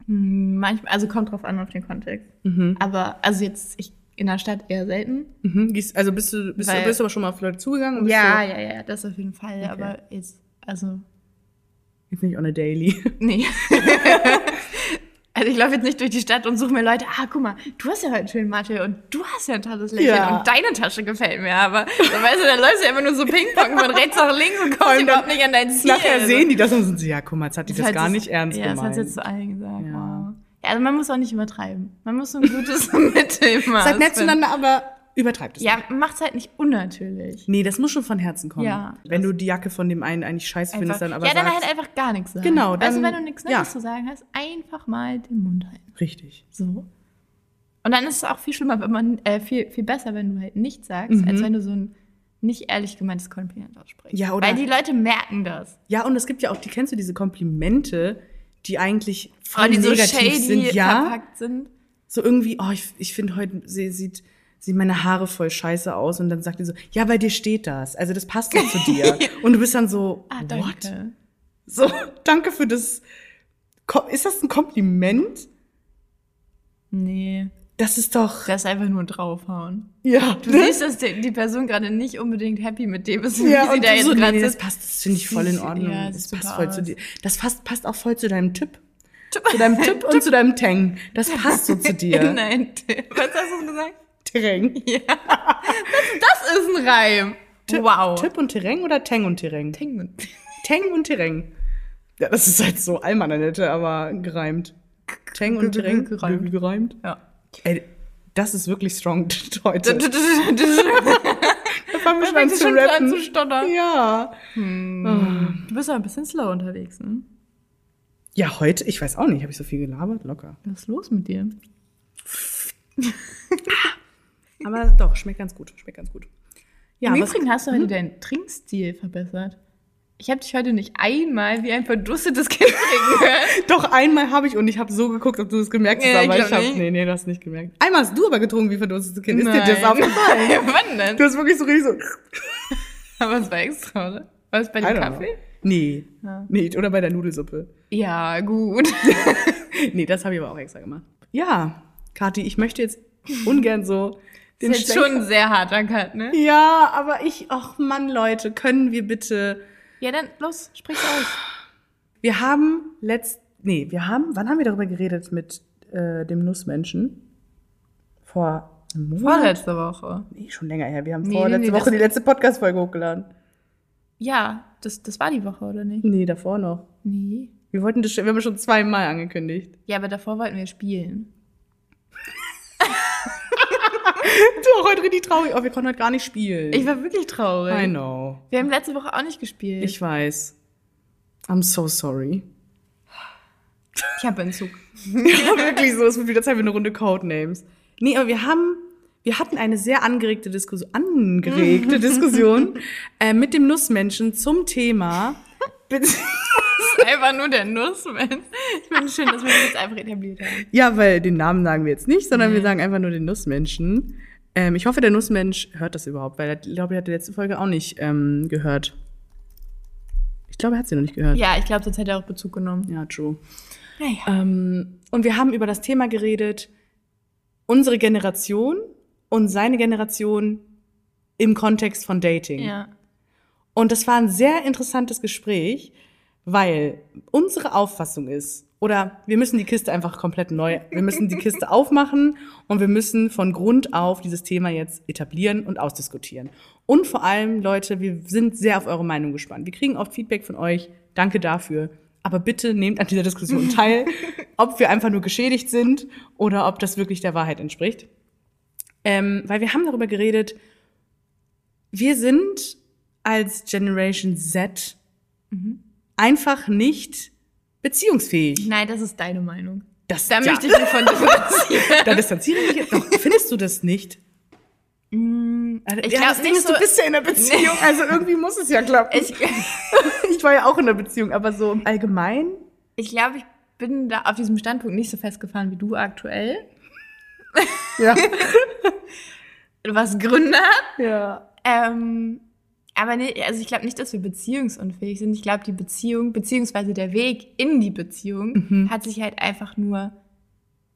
Hm, Manchmal, also kommt drauf an auf den Kontext. Aber, also jetzt, ich in der Stadt eher selten. Mhm. Also bist du, bist, du, Weil- bist du aber schon mal auf Leute zugegangen? bist Ja, du ja, ja, das auf jeden Fall. Aber jetzt, also jetzt nicht on a daily. Nee. <laughs> <laughs> also ich laufe jetzt nicht durch die Stadt und suche mir Leute, ah, guck mal, du hast ja heute einen schönen Mantel und du hast ja ein tolles Lächeln Ja. und deine Tasche gefällt mir. Aber dann weißt du, dann läufst du ja immer nur so Ping-Pong von rechts nach links und kommst überhaupt nicht an dein Ziel. Nachher Also, sehen die das und sind sie, ja, guck mal, jetzt hat die das hat gar nicht ernst Ja, das gemeint. hat jetzt zu allen gesagt. Ja. Wow. Ja, also man muss auch nicht übertreiben. Man muss so ein gutes <laughs> Mittelmaß Seid nett zueinander, aber übertreibt es Ja, nicht. macht's halt nicht unnatürlich. Nee, das muss schon von Herzen kommen. Ja. Wenn du die Jacke von dem einen eigentlich scheiße findest, dann aber ja, dann sagst, halt einfach gar nichts sagen. Genau, dann- wenn du nichts ja. Nettes zu sagen hast, einfach mal den Mund halten. richtig. So. Und dann ist es auch viel schlimmer, wenn man, äh, viel, viel besser, wenn du halt nichts sagst, als wenn du so ein nicht ehrlich gemeintes Kompliment aussprichst. Mhm. Ja, oder- Weil die Leute merken das. Ja, und es gibt ja auch, die kennst du diese Komplimente, die eigentlich voll Oh, die so negativ shady sind, ja. verpackt sind. So irgendwie, oh, ich, ich finde heute sie, sieht sieht meine Haare voll scheiße aus und dann sagt die so, ja, bei dir steht das. Also das passt doch zu dir. <laughs> und du bist dann so, Ah, what? danke. So, danke für das. Ist das ein Kompliment? Nee, Das ist doch. das ist einfach nur draufhauen. Ja, Du siehst, dass die, Person gerade nicht unbedingt happy mit dem ist, wie ja, sie und da jetzt so, gerade nee, das passt, das finde ich voll in Ordnung. ja, das passt voll zu aus. dir. Das passt, passt auch voll zu deinem Typ. Zu deinem Typ <laughs> und zu deinem Tang. Das passt so zu dir. <laughs> Nein, was hast du gesagt? Terrain. <laughs> Ja. Das, das ist ein Reim. wow. Typ und Terrain oder Tang und Terrain? Tengen. <laughs> Tang und Terrain. Ja, das ist halt so Almananette, aber gereimt. Tang und Terrain. <laughs> gereimt. gereimt. Ja. Ey, das ist wirklich strong heute. Du Da fangen wir schon an zu rappen. zu stottern. Ja. bist aber ein bisschen slow unterwegs, ne? Ja, heute, ich weiß auch nicht, habe ich so viel gelabert? Locker. Was ist los mit dir? Aber doch, schmeckt ganz gut, schmeckt ganz gut. Ja, Im Übrigen hast du heute deinen Trinkstil verbessert. Ich habe dich heute nicht einmal wie ein verdustetes <laughs> Kind trinken hören. doch einmal habe ich und ich habe so geguckt, ob du es gemerkt hast, Ja, aber ich habe nee, nee, du hast nicht gemerkt. Einmal hast du aber getrunken wie verdurstes Kind. Ist dir das Nein. aufgefallen? <laughs> Wann denn? Du hast wirklich so richtig so <laughs> Aber es war extra, oder? War es bei dem Kaffee? know. Nee. Ja. Nee, oder bei der Nudelsuppe. Ja, gut. Nee, das habe ich aber auch extra gemacht. Ja, Kathi, ich möchte jetzt ungern so den Das ist jetzt schon ein sehr harter Cut, ne? Ja, aber ich, ach Mann, Leute, können wir bitte. Ja, dann los, sprich's aus. Wir haben letzt, nee, wir haben, wann haben wir darüber geredet mit äh, dem Nussmenschen? Vor einem Monat? Vorletzte Woche. Nee, schon länger her. Wir haben Nee, vorletzte nee, nee, Woche die letzte Podcast-Folge hochgeladen. Ja, das, das war die Woche, oder nicht? Nee, davor noch. Nee. Wir wollten das, wir haben schon zweimal angekündigt. Ja, aber davor wollten wir spielen. <laughs> Du auch heute richtig traurig. Oh, wir konnten heute gar nicht spielen. Ich war wirklich traurig. I know. Wir haben letzte Woche auch nicht gespielt. Ich weiß. I'm so sorry. ich habe Entzug. <laughs> Ja, wirklich so. Es wird wieder Zeit für eine Runde Codenames. Nee, aber wir haben, wir hatten eine sehr angeregte Diskussion, angeregte <laughs> Diskussion äh, mit dem Nussmenschen zum Thema. Einfach nur der Nussmensch. Ich finde es schön, dass wir das jetzt einfach etabliert haben. ja, weil den Namen sagen wir jetzt nicht, sondern Nee. wir sagen einfach nur den Nussmenschen. Ähm, ich hoffe, der Nussmensch hört das überhaupt, weil er, ich glaube, er hat die letzte Folge auch nicht ähm, gehört. Ich glaube, er hat sie noch nicht gehört. Ja, ich glaube, sonst hätte er auch Bezug genommen. ja true. Naja. Ähm, und wir haben über das Thema geredet, unsere Generation und seine Generation im Kontext von Dating. Ja. Und das war ein sehr interessantes Gespräch, weil unsere Auffassung ist, oder wir müssen die Kiste einfach komplett neu, wir müssen die Kiste aufmachen und wir müssen von Grund auf dieses Thema jetzt etablieren und ausdiskutieren. Und vor allem, Leute, wir sind sehr auf eure Meinung gespannt. Wir kriegen oft Feedback von euch. Danke dafür. Aber bitte nehmt an dieser Diskussion teil, <laughs> ob wir einfach nur geschädigt sind oder ob das wirklich der Wahrheit entspricht. Ähm, weil wir haben darüber geredet, wir sind als Generation Z einfach nicht beziehungsfähig. Nein, das ist deine Meinung. Das, Da ja, möchte ich mich von differenzieren. <laughs> da distanziere ich mich jetzt. Doch, findest du das nicht? Also, ich ja, das Ding ist, du so- bist ja in einer Beziehung, also irgendwie muss es ja klappen. Ich, <laughs> ich war ja auch in einer Beziehung, aber so im Allgemeinen. ich glaube, ich bin da auf diesem Standpunkt nicht so festgefahren wie du aktuell. Ja. <laughs> Was Gründe hat. ja. Ähm, aber nee, also ich glaube nicht, dass wir beziehungsunfähig sind. Ich glaube, die Beziehung, beziehungsweise der Weg in die Beziehung Mhm. hat sich halt einfach nur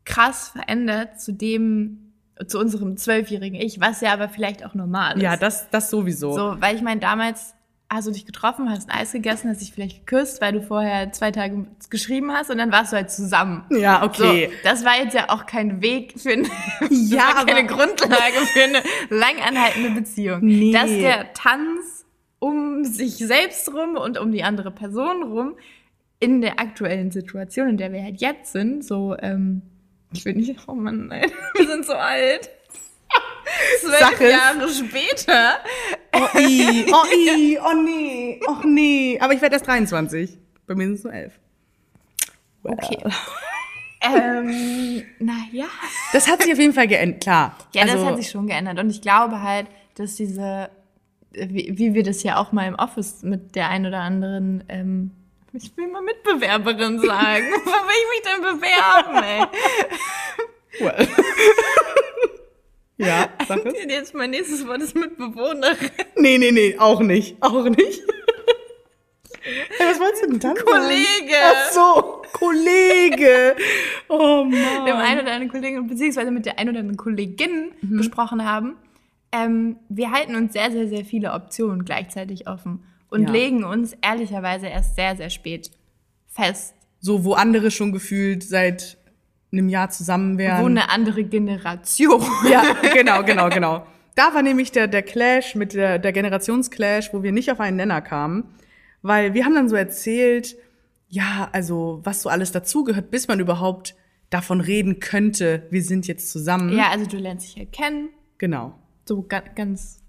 krass verändert zu dem, zu unserem zwölfjährigen Ich, was ja aber vielleicht auch normal ist. Ja, das, das sowieso. So, weil ich meine, damals hast du dich getroffen, hast ein Eis gegessen, hast dich vielleicht geküsst, weil du vorher zwei Tage geschrieben hast und dann warst du halt zusammen. Ja, okay. So, das war jetzt ja auch kein Weg für eine, <laughs> Ja, keine Grundlage für eine lang anhaltende Beziehung. Nee. Dass der Tanz um sich selbst rum und um die andere Person rum in der aktuellen Situation, in der wir halt jetzt sind, so, ähm, ich will nicht, oh Mann, nein, <laughs> wir sind so alt. Zwölf es. Jahre später. Oh, i, oh, i, oh nee, oh nee. Aber ich werde erst 23. Bei mir sind es nur 11. Okay. ähm, naja. Das hat sich auf jeden Fall geändert, klar. Ja, also, das hat sich schon geändert. Und ich glaube halt, dass diese, wie, wie wir das ja auch mal im Office mit der ein oder anderen, ähm, ich will mal Mitbewerberin sagen. <laughs> Wo will ich mich denn bewerben, ey? Well. Ja, <laughs> sag es. Jetzt mein nächstes Wort ist Mitbewohnerin. Nee, nee, nee, auch nicht. Auch nicht. Hey, was wolltest du denn dann sagen? Kollege. Ach so, Kollege. Oh Mann. Dem einen oder anderen Kollegen, beziehungsweise mit der ein oder anderen Kollegin Mhm. besprochen haben. Ähm, wir halten uns sehr, sehr, sehr viele Optionen gleichzeitig offen und Ja. legen uns ehrlicherweise erst sehr, sehr spät fest, So, wo andere schon gefühlt seit einem Jahr zusammen wären. wo eine andere Generation. <laughs> Ja, genau, genau, genau. Da war nämlich der, der Clash mit der, der Generationsclash, wo wir nicht auf einen Nenner kamen. Weil wir haben dann so erzählt, ja, also was so alles dazugehört, bis man überhaupt davon reden könnte, wir sind jetzt zusammen. Ja, also du lernst dich halt kennen. Genau. So ga ganz.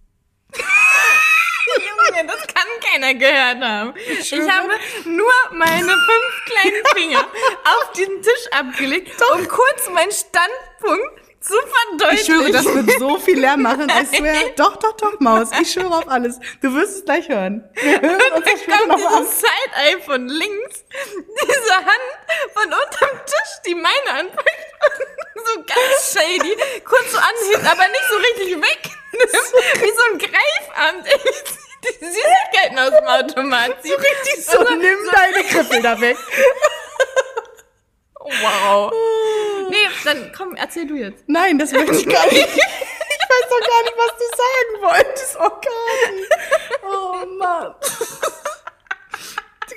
Junge, das kann keiner gehört haben. Ich habe nur meine fünf kleinen Finger <laughs> auf diesen Tisch abgelegt, um kurz meinen Standpunkt zu Ich verdeutlichen. schwöre, das wird so viel Lärm machen. I swear. <laughs> Doch, doch, doch, Maus. Ich schwöre auf alles. Du wirst es gleich hören. Wir hören uns das kommt dieses Side-Eye von links, diese Hand von unterm Tisch, die meine anpackt und <laughs> so ganz shady, kurz so anhebt, aber nicht so richtig weg. Wie so ein Greifarm, der die Süßigkeiten aus dem Automat zieht. So richtig so, nimm deine Krippel da weg. Wow. Nee, dann komm, erzähl du jetzt. Nein, das möchte ich gar nicht. <laughs> Ich weiß doch gar nicht, was du sagen wolltest. Oh Gott. Oh Mann.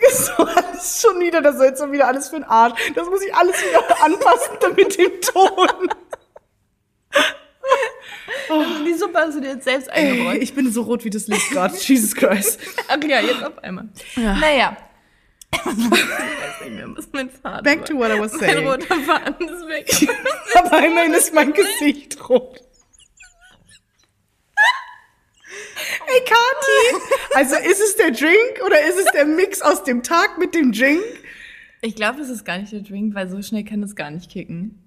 Das ist so alles schon wieder, das ist jetzt schon wieder alles für den Arsch. Das muss ich alles wieder anpassen mit dem Ton. Die Suppe hast du dir jetzt selbst Ey, eingeräumt. ich bin so rot wie das Licht gerade. <laughs> Jesus Christ. Ach ja, jetzt auf einmal. Naja, Ich weiß nicht mehr, was mein Faden Back to what I was Mein saying. roter Faden ist weg. <laughs> Aber immerhin ist mein Gesicht rot. Ey, Kati! Also ist es der Drink oder ist es der Mix aus dem Tag mit dem Drink? Ich glaube, es ist gar nicht der Drink, weil so schnell kann es gar nicht kicken.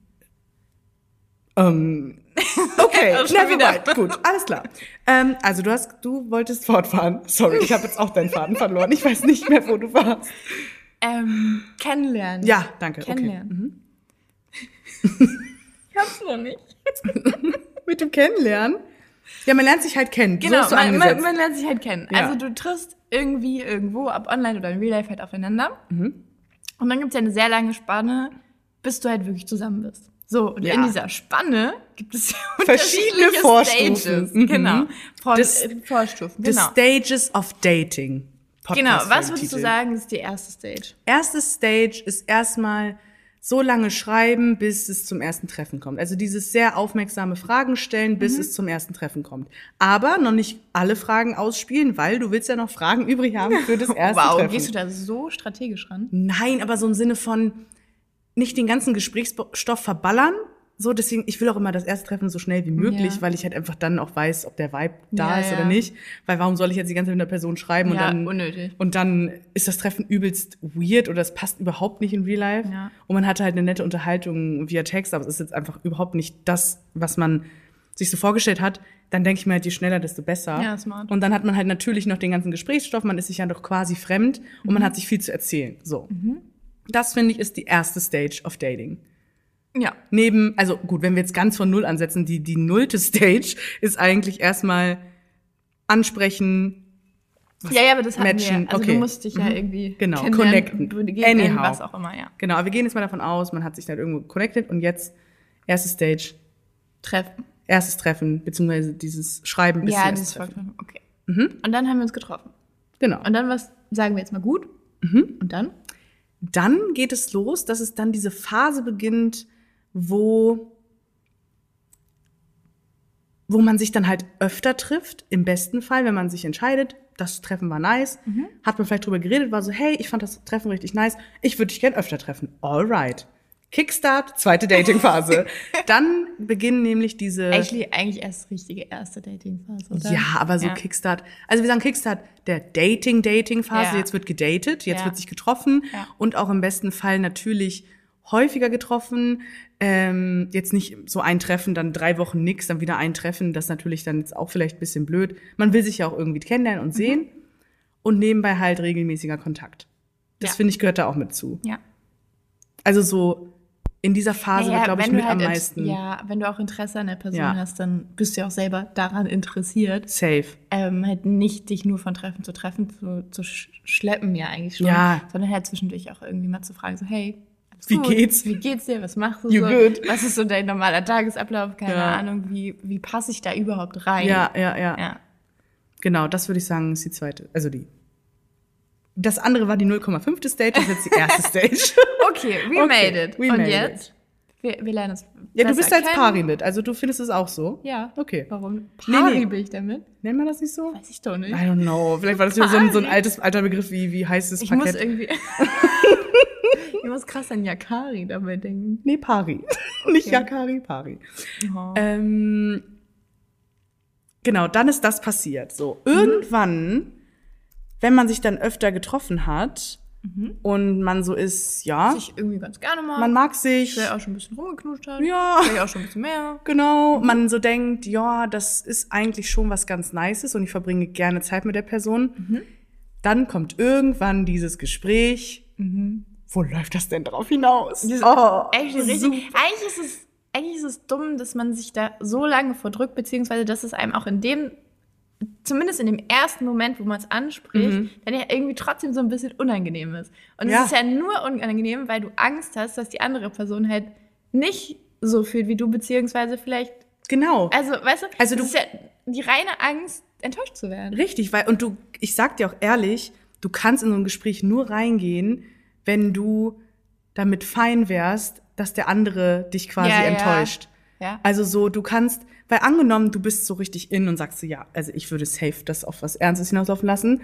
Ähm, <laughs> okay, Also never wieder. mind. Gut, alles klar. Ähm, also du hast, du wolltest fortfahren. Sorry, ich habe jetzt auch deinen Faden verloren. Ich weiß nicht mehr, wo du warst. Ähm, kennenlernen. Ja, danke. Okay. Kennenlernen. <laughs> Ich hab's noch nicht. <laughs> Mit dem Kennenlernen? Ja, man lernt sich halt kennen. Genau, so man, man, man lernt sich halt kennen. Ja. Also du triffst irgendwie irgendwo, ob online oder in Real Life halt aufeinander. Mhm. Und dann gibt's ja eine sehr lange Spanne, bis du halt wirklich zusammen bist. So, und Ja. in dieser Spanne gibt es ja <laughs> Verschiedene unterschiedliche Vorstufen. Stages. Mhm. Genau. Vor, Das- äh, Vorstufen, The genau. Stages of Dating. Genau, was würdest du sagen, ist die erste Stage? Erste Stage ist erstmal so lange schreiben, bis es zum ersten Treffen kommt. Also dieses sehr aufmerksame Fragen stellen, Mhm. bis es zum ersten Treffen kommt. Aber noch nicht alle Fragen ausspielen, weil du willst ja noch Fragen übrig haben für das <laughs> erste wow, Treffen. gehst du da so strategisch ran? Nein, aber so im Sinne von nicht den ganzen Gesprächsstoff verballern. So, deswegen, ich will auch immer das erste Treffen so schnell wie möglich, Ja. weil ich halt einfach dann auch weiß, ob der Vibe da Ja, ist ja. oder nicht. Weil warum soll ich jetzt die ganze Zeit mit einer Person schreiben und Ja, dann unnötig. und dann ist das Treffen übelst weird oder es passt überhaupt nicht in Real Life. Ja. Und man hatte halt eine nette Unterhaltung via Text, aber es ist jetzt einfach überhaupt nicht das, was man sich so vorgestellt hat. Dann denke ich mir halt, je schneller, desto besser. Ja, smart. Und dann hat man halt natürlich noch den ganzen Gesprächsstoff, man ist sich ja doch quasi fremd und man hat sich viel zu erzählen. So. Das finde ich ist die erste Stage of Dating. Ja. Neben, also gut, wenn wir jetzt ganz von Null ansetzen, die, die nullte Stage ist eigentlich erstmal ansprechen, Ja, ja, aber das hatten Matchen, wir. Also okay. du musst dich ja Mhm. irgendwie Genau, connecten. Anyhow. was auch immer, ja. genau, aber wir gehen jetzt mal davon aus, man hat sich dann irgendwo connected und jetzt erste Stage, Treffen. erstes Treffen, beziehungsweise dieses Schreiben bis ja, zum dieses Treffen. Okay. Und dann haben wir uns getroffen. Genau. Und dann was sagen wir jetzt mal gut? Mhm. Und dann? Dann geht es los, dass es dann diese Phase beginnt, wo wo man sich dann halt öfter trifft, im besten Fall, wenn man sich entscheidet, das Treffen war nice, hat man vielleicht drüber geredet, war so, hey, ich fand das Treffen richtig nice, ich würde dich gern öfter treffen. Alright. Kickstart, zweite Datingphase. <laughs> dann beginnen nämlich diese Actually, eigentlich erst richtige erste Datingphase, oder? ja, aber so Ja. Kickstart. Also wir sagen Kickstart der Dating-Dating-Phase. Ja. Jetzt wird gedatet, jetzt Ja. wird sich getroffen Ja. und auch im besten Fall natürlich häufiger getroffen. Ähm, jetzt nicht so ein Treffen, dann drei Wochen nix, dann wieder ein Treffen. Das ist natürlich dann jetzt auch vielleicht ein bisschen blöd. Man will sich ja auch irgendwie kennenlernen Mhm. und sehen. Und nebenbei halt regelmäßiger Kontakt. Das finde ich gehört da auch mit zu. Ja. Also so in dieser Phase Naja, glaube ich, mit halt am meisten Ja, wenn du auch Interesse an der Person Ja. hast, dann bist du ja auch selber daran interessiert. safe. Ähm, halt nicht dich nur von Treffen zu Treffen zu, zu sch schleppen, ja eigentlich schon. Ja. Sondern halt zwischendurch auch irgendwie mal zu fragen, so, hey, Wie gut? geht's? Wie geht's dir? Was machst du You so? good? Was ist so dein normaler Tagesablauf? Keine Ja. Ahnung, wie, wie passe ich da überhaupt rein? Ja, ja, ja. Ja. Genau, das würde ich sagen, ist die zweite. Also die. Das andere war die 0,5. Stage, das ist jetzt die erste <laughs> Stage. Okay, we Okay, made it. we Und made jetzt? Wir, wir lernen uns ja, du bist als. Pari mit, also du findest es auch so. Ja. Okay. Warum? Nee, Pari nee. bin ich damit? Nennt man das nicht so? Weiß ich doch nicht. I don't know. Vielleicht war das wieder so ein, so ein altes, alter Begriff wie, wie heißt es Ich muss Parkett? irgendwie. <laughs> ich muss krass an Yakari dabei denken. Nee, Pari. <laughs> nicht Yakari, Pari. Oh. Ähm, genau, dann ist das passiert. So, irgendwann, wenn man sich dann öfter getroffen hat und man so ist, ja, Was ich irgendwie ganz gerne mag. man mag sich. Vielleicht auch schon ein bisschen rumgeknutscht hat. Ja. Vielleicht auch schon ein bisschen mehr. Genau, man so denkt, ja, das ist eigentlich schon was ganz Nices und ich verbringe gerne Zeit mit der Person. Dann kommt irgendwann dieses Gespräch. Wo läuft das denn drauf hinaus? Oh, Echt richtig. super. Eigentlich ist es, eigentlich ist es dumm, dass man sich da so lange vordrückt, beziehungsweise dass es einem auch in dem, zumindest in dem ersten Moment, wo man es anspricht, dann ja irgendwie trotzdem so ein bisschen unangenehm ist. Und Ja. es ist ja nur unangenehm, weil du Angst hast, dass die andere Person halt nicht so fühlt wie du, beziehungsweise vielleicht, Genau. also weißt du, Also das du- ist ja die reine Angst, enttäuscht zu werden. Richtig, weil, und du, ich sag dir auch ehrlich, du kannst in so ein Gespräch nur reingehen, wenn du damit fein wärst, dass der andere dich quasi ja. enttäuscht. Ja. Also so, du kannst, weil angenommen, du bist so richtig in und sagst so, ja, also ich würde safe das auf was Ernstes hinauslaufen lassen,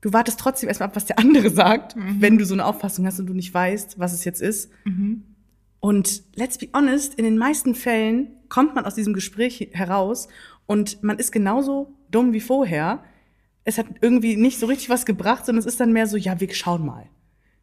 du wartest trotzdem erstmal ab, was der <laughs> andere sagt, wenn du so eine Auffassung hast und du nicht weißt, was es jetzt ist. Und let's be honest, in den meisten Fällen kommt man aus diesem Gespräch heraus und man ist genauso dumm wie vorher. Es hat irgendwie nicht so richtig was gebracht, sondern es ist dann mehr so, ja, wir schauen mal.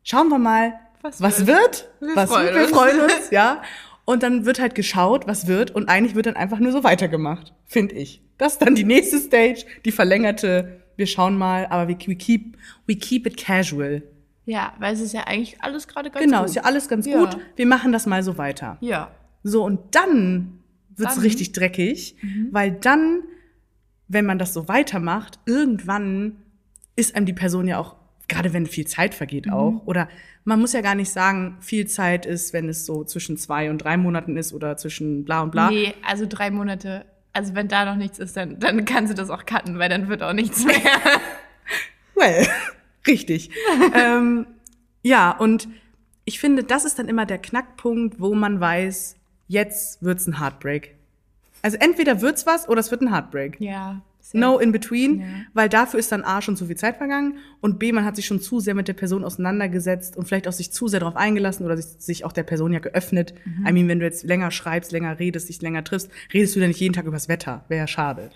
Schauen wir mal, was, Was wird. wird. Wir was freuen wird. Wir freuen uns, <laughs> ja. Und dann wird halt geschaut, was wird. Und eigentlich wird dann einfach nur so weitergemacht, finde ich. Das ist dann die nächste Stage, die verlängerte. Wir schauen mal, aber we, we keep, we keep it casual. Ja, weil es ist ja eigentlich alles gerade ganz Genau, gut. ist ja alles ganz Ja. gut. Wir machen das mal so weiter. Ja. So, und dann wird's Dann? richtig dreckig, weil dann, wenn man das so weitermacht, irgendwann ist einem die Person ja auch, gerade wenn viel Zeit vergeht auch, oder man muss ja gar nicht sagen, viel Zeit ist, wenn es so zwischen zwei und drei Monaten ist oder zwischen bla und bla. Nee, also drei Monate. Also wenn da noch nichts ist, dann, dann kannst du das auch cutten, weil dann wird auch nichts mehr. <laughs> Well, <laughs> richtig. <laughs> ähm, ja, und ich finde, das ist dann immer der Knackpunkt, wo man weiß, jetzt wird's ein Heartbreak. Also entweder wird's was oder es wird ein Heartbreak. ja. No in between, Ja. weil dafür ist dann A schon zu viel Zeit vergangen und B, man hat sich schon zu sehr mit der Person auseinandergesetzt und vielleicht auch sich zu sehr darauf eingelassen oder sich, sich auch der Person ja geöffnet. Mhm. I mean, wenn du jetzt länger schreibst, länger redest, dich länger triffst, redest du dann nicht jeden Tag übers Wetter. Wäre ja schade.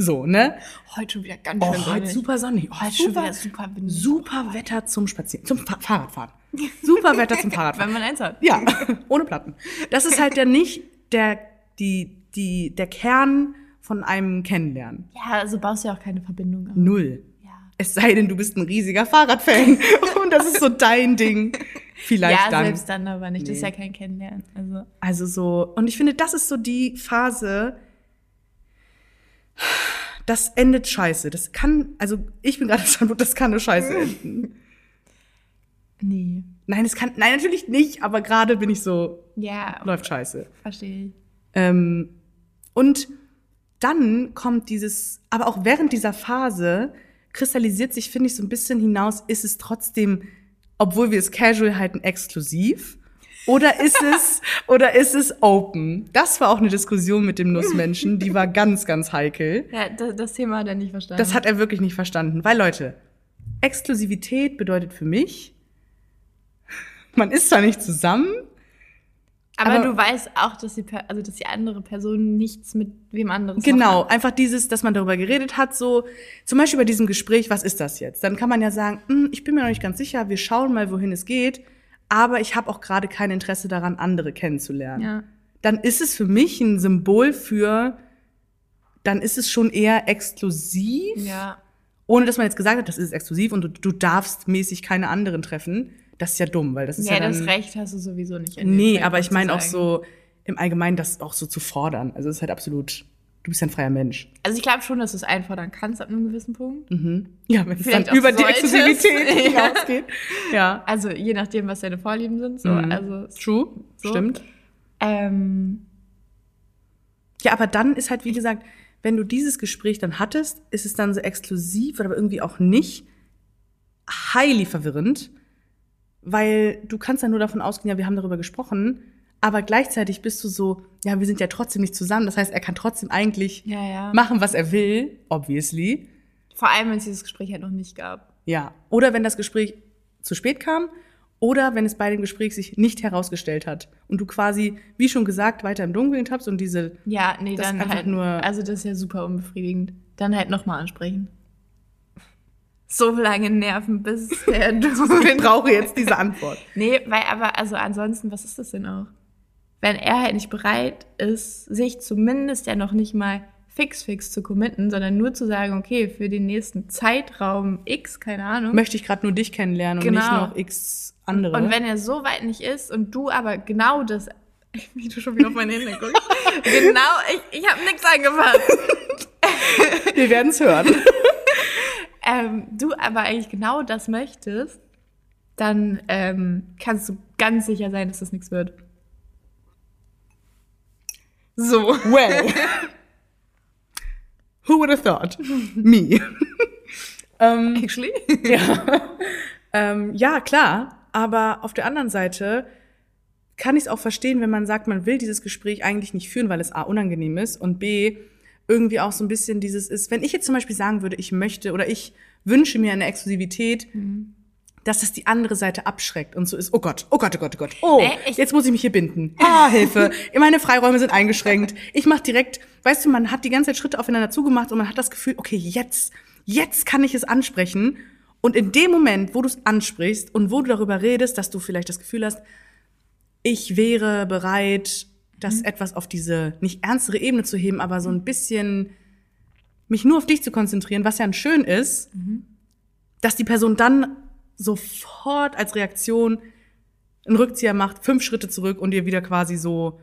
So, ne? Heute schon wieder ganz Oh, schön heute sonnig. super sonnig. Oh, Heute schon wieder super windig. Super Wetter zum Spazieren, zum Fa Fahrradfahren. Super Wetter zum <laughs> Fahrradfahren. Wenn man eins hat. Ja, <laughs> ohne Platten. Das ist halt ja nicht der, die, die, der Kern von einem Kennenlernen. Ja, also baust du ja auch keine Verbindung auf. Null. Ja. Es sei denn, du bist ein riesiger Fahrradfan <laughs> und das ist so dein Ding. Vielleicht ja, dann. selbst dann aber nicht. Das ist Nee. ja kein Kennenlernen. Also. Also so, und ich finde, das ist so die Phase, das endet scheiße. Das kann, also ich bin gerade <laughs> schon, das kann nur scheiße enden. Nee. Nein, es kann, nein, natürlich nicht, aber gerade bin ich so, Ja, läuft scheiße. verstehe ich. Ähm, und dann kommt dieses, aber auch während dieser Phase kristallisiert sich, finde ich, so ein bisschen hinaus, ist es trotzdem, obwohl wir es casual halten, exklusiv? Oder ist es, <laughs> oder ist es open? Das war auch eine Diskussion mit dem Nussmenschen, die war ganz, ganz heikel. Ja, das, das Thema hat er nicht verstanden. Das hat er wirklich nicht verstanden. Weil, Leute, Exklusivität bedeutet für mich, man ist zwar nicht zusammen, aber, aber- du weißt auch, dass die, also, dass die andere Person nichts mit wem anderes Genau, einfach dieses, dass man darüber geredet hat, so zum Beispiel bei diesem Gespräch, was ist das jetzt? Dann kann man ja sagen, "Hm, ich bin mir noch nicht ganz sicher, wir schauen mal, wohin es geht, aber ich habe auch gerade kein Interesse daran, andere kennenzulernen. Ja. Dann ist es für mich ein Symbol für, dann ist es schon eher exklusiv, Ja. ohne dass man jetzt gesagt hat, das ist exklusiv und du, du darfst mäßig keine anderen treffen. Das ist ja dumm, weil das ist ja, Ja, dann, das Recht hast du sowieso nicht. Nee, Zeitpunkt aber ich meine auch so im Allgemeinen, das auch so zu fordern. Also es ist halt absolut, du bist ja ein freier Mensch. Also ich glaube schon, dass du es einfordern kannst ab einem gewissen Punkt. Mhm. Ja, wenn es dann über die solltest. Exklusivität <laughs> Ja. hinausgeht. Ja. Also je nachdem, was deine Vorlieben sind. So. Mhm. Also, True, So. stimmt. ähm, Ja, aber dann ist halt, wie gesagt, wenn du dieses Gespräch dann hattest, ist es dann so exklusiv, aber irgendwie auch nicht. Highly verwirrend, weil du kannst dann nur davon ausgehen, ja, wir haben darüber gesprochen, aber gleichzeitig bist du so, ja, wir sind ja trotzdem nicht zusammen. Das heißt, er kann trotzdem eigentlich ja, ja. machen, was er will, obviously. Vor allem, wenn es dieses Gespräch halt noch nicht gab. Ja. Oder wenn das Gespräch zu spät kam oder wenn es bei dem Gespräch sich nicht herausgestellt hat und du quasi, wie schon gesagt, weiter im Dunkeln tappst und diese Ja, nee, dann halt nur- Also das ist ja super unbefriedigend. Dann halt nochmal ansprechen. So lange nerven, bis <laughs> der du ich brauche jetzt diese Antwort. Nee, weil aber, also ansonsten, was ist das denn auch? Wenn er halt nicht bereit ist, sich zumindest ja noch nicht mal fix fix zu committen, sondern nur zu sagen, okay, für den nächsten Zeitraum X, keine Ahnung. Möchte ich gerade nur dich kennenlernen und Genau. nicht noch x andere. Und wenn er so weit nicht ist und du aber genau das, <laughs> wie du schon wieder auf meine Hände guckst, <laughs> genau, ich, ich habe nichts angefasst. wir werden es hören. Ähm, du aber eigentlich genau das möchtest, dann ähm, kannst du ganz sicher sein, dass das nichts wird. So. Well. Who would have thought? <laughs> Me. ähm, Actually? <laughs> ja. ähm, ja, klar. Aber auf der anderen Seite kann ich es auch verstehen, wenn man sagt, man will dieses Gespräch eigentlich nicht führen, weil es A unangenehm ist und B irgendwie auch so ein bisschen dieses ist, wenn ich jetzt zum Beispiel sagen würde, ich möchte oder ich wünsche mir eine Exklusivität, dass das die andere Seite abschreckt und so ist, oh Gott, oh Gott, oh Gott, oh Gott, oh, ich- jetzt muss ich mich hier binden. <laughs> Ah, Hilfe, meine Freiräume sind eingeschränkt. Ich mach direkt, weißt du, man hat die ganze Zeit Schritte aufeinander zugemacht und man hat das Gefühl, okay, jetzt, jetzt kann ich es ansprechen. Und in dem Moment, wo du es ansprichst und wo du darüber redest, dass du vielleicht das Gefühl hast, ich wäre bereit, das etwas auf diese nicht ernstere Ebene zu heben, aber so ein bisschen mich nur auf dich zu konzentrieren, was ja schön ist, dass die Person dann sofort als Reaktion einen Rückzieher macht, fünf Schritte zurück und dir wieder quasi so,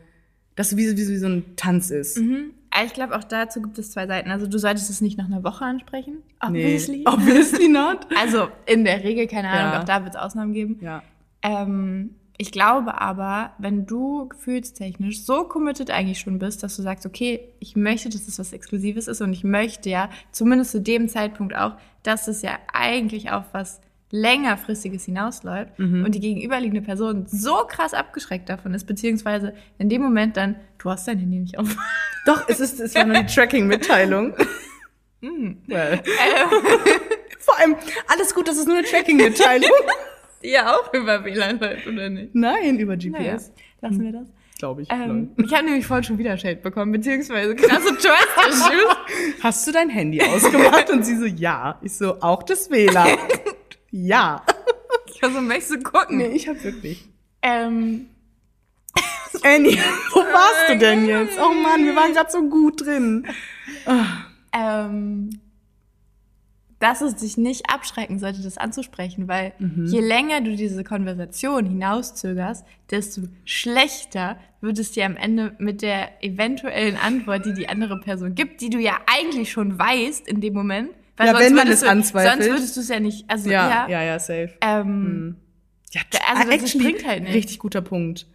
dass es wie, wie, wie so ein Tanz ist. Mhm. Aber Ich glaube, auch dazu gibt es zwei Seiten. Also du solltest es nicht nach einer Woche ansprechen. Obviously. Nee, obviously not. <laughs> Also in der Regel, keine Ahnung, Ja. auch da wird es Ausnahmen geben. Ja. Ähm, ich glaube aber, wenn du gefühlstechnisch so committed eigentlich schon bist, dass du sagst, okay, ich möchte, dass es was Exklusives ist und ich möchte ja, zumindest zu dem Zeitpunkt auch, dass es ja eigentlich auf was längerfristiges hinausläuft und die gegenüberliegende Person so krass abgeschreckt davon ist, beziehungsweise in dem Moment dann, du hast dein Handy nicht auf. <laughs> Doch, es ist, es war nur die Tracking-Mitteilung. <laughs> well. <laughs> Vor allem, alles gut, das ist nur eine Tracking-Mitteilung. Ja auch über WLAN läuft, oder nicht? Nein, über Naja, GPS, lassen wir das. glaube ich. Ähm, ich habe nämlich vorhin schon wieder Shade bekommen, beziehungsweise krasse Trust-Issues. <laughs> Hast du dein Handy ausgemacht? Und sie so, ja. Ich so, auch das WLAN. <laughs> ja. Ich war so, möchtest du gucken? Nee, ich hab wirklich. Ähm, Annie, wo warst du denn jetzt? Oh Mann, wir waren gerade so gut drin. ähm, dass es dich nicht abschrecken sollte, das anzusprechen, weil je länger du diese Konversation hinauszögerst, desto schlechter wird es dir am Ende mit der eventuellen Antwort, die die andere Person gibt, die du ja eigentlich schon weißt in dem Moment. Weil Ja, sonst wenn man würdest es du, anzweifelt. Sonst würdest du es ja nicht, also Ja, ja, ja, ja, safe. Ähm, Ja, also das actually, bringt halt nicht. Richtig guter Punkt.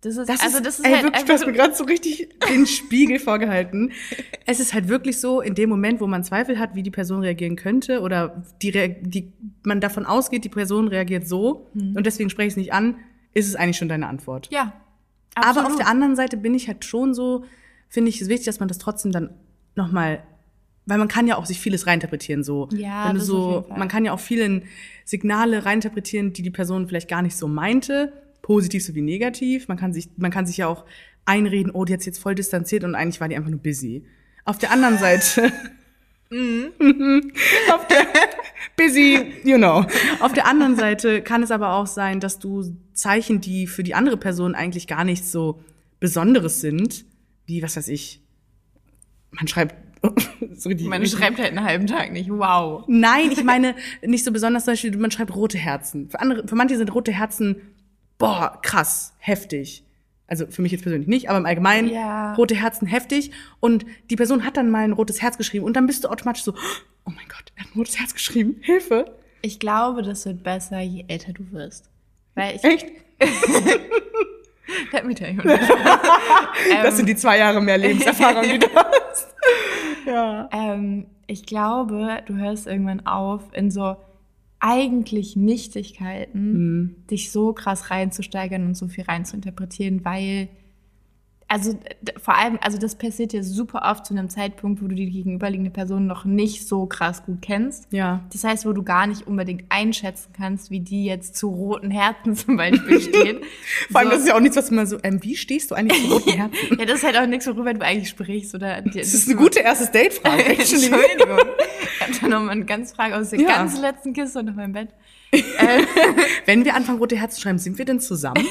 Das ist, Das also ist, das ist ey, halt wirklich, du hast mir gerade so richtig den Spiegel vorgehalten. <laughs> Es ist halt wirklich so, in dem Moment, wo man Zweifel hat, wie die Person reagieren könnte oder die, die man davon ausgeht, die Person reagiert so Mhm. und deswegen spreche ich es nicht an, ist es eigentlich schon deine Antwort. ja. Aber auf absolut. der anderen Seite bin ich halt schon so, finde ich es wichtig, dass man das trotzdem dann nochmal, weil man kann ja auch sich vieles reinterpretieren, so. Ja, Wenn du so, man kann ja auch viele Signale reinterpretieren, die die Person vielleicht gar nicht so meinte, positiv sowie negativ. Man kann sich, man kann sich ja auch einreden, oh, die hat sich jetzt voll distanziert und eigentlich war die einfach nur busy. Auf der anderen Seite, <laughs> Mhm. auf der, <laughs> busy, you know. Auf der anderen Seite kann es aber auch sein, dass du Zeichen, die für die andere Person eigentlich gar nichts so Besonderes sind, wie, was weiß ich, man schreibt, <laughs> so die, Man schreibt halt einen halben Tag nicht. Wow. Nein, ich meine nicht so besonders, zum Beispiel, man schreibt rote Herzen. Für andere, für manche sind rote Herzen, boah, krass, heftig. Also für mich jetzt persönlich nicht, aber im Allgemeinen Ja. rote Herzen heftig. Und die Person hat dann mal ein rotes Herz geschrieben und dann bist du automatisch so, oh mein Gott, er hat ein rotes Herz geschrieben, <laughs> Hilfe. Ich glaube, das wird besser, je älter du wirst. Weil ich. Echt? <laughs> Let me tell you. <laughs> Das sind die zwei Jahre mehr Lebenserfahrung, die du hast. Ja. ähm, ich glaube, du hörst irgendwann auf, in so eigentlich Nichtigkeiten dich so krass reinzusteigern und so viel reinzuinterpretieren, weil also vor allem, also das passiert ja super oft zu einem Zeitpunkt, wo du die gegenüberliegende Person noch nicht so krass gut kennst. Ja. Das heißt, wo du gar nicht unbedingt einschätzen kannst, wie die jetzt zu roten Herzen <laughs> zum Beispiel steht. <laughs> Vor allem, So. das ist ja auch nichts, was man so, ähm, wie stehst du eigentlich zu roten <laughs> Herzen? Ja, das ist halt auch nichts, worüber du eigentlich sprichst. Oder Das ist eine gute erstes Date-Frage, actually. Entschuldigung. Ich habe da nochmal eine ganz Frage aus der Ja. ganz letzten Kiste unter meinem Bett. Wenn wir anfangen, rote Herzen zu schreiben, sind wir denn zusammen?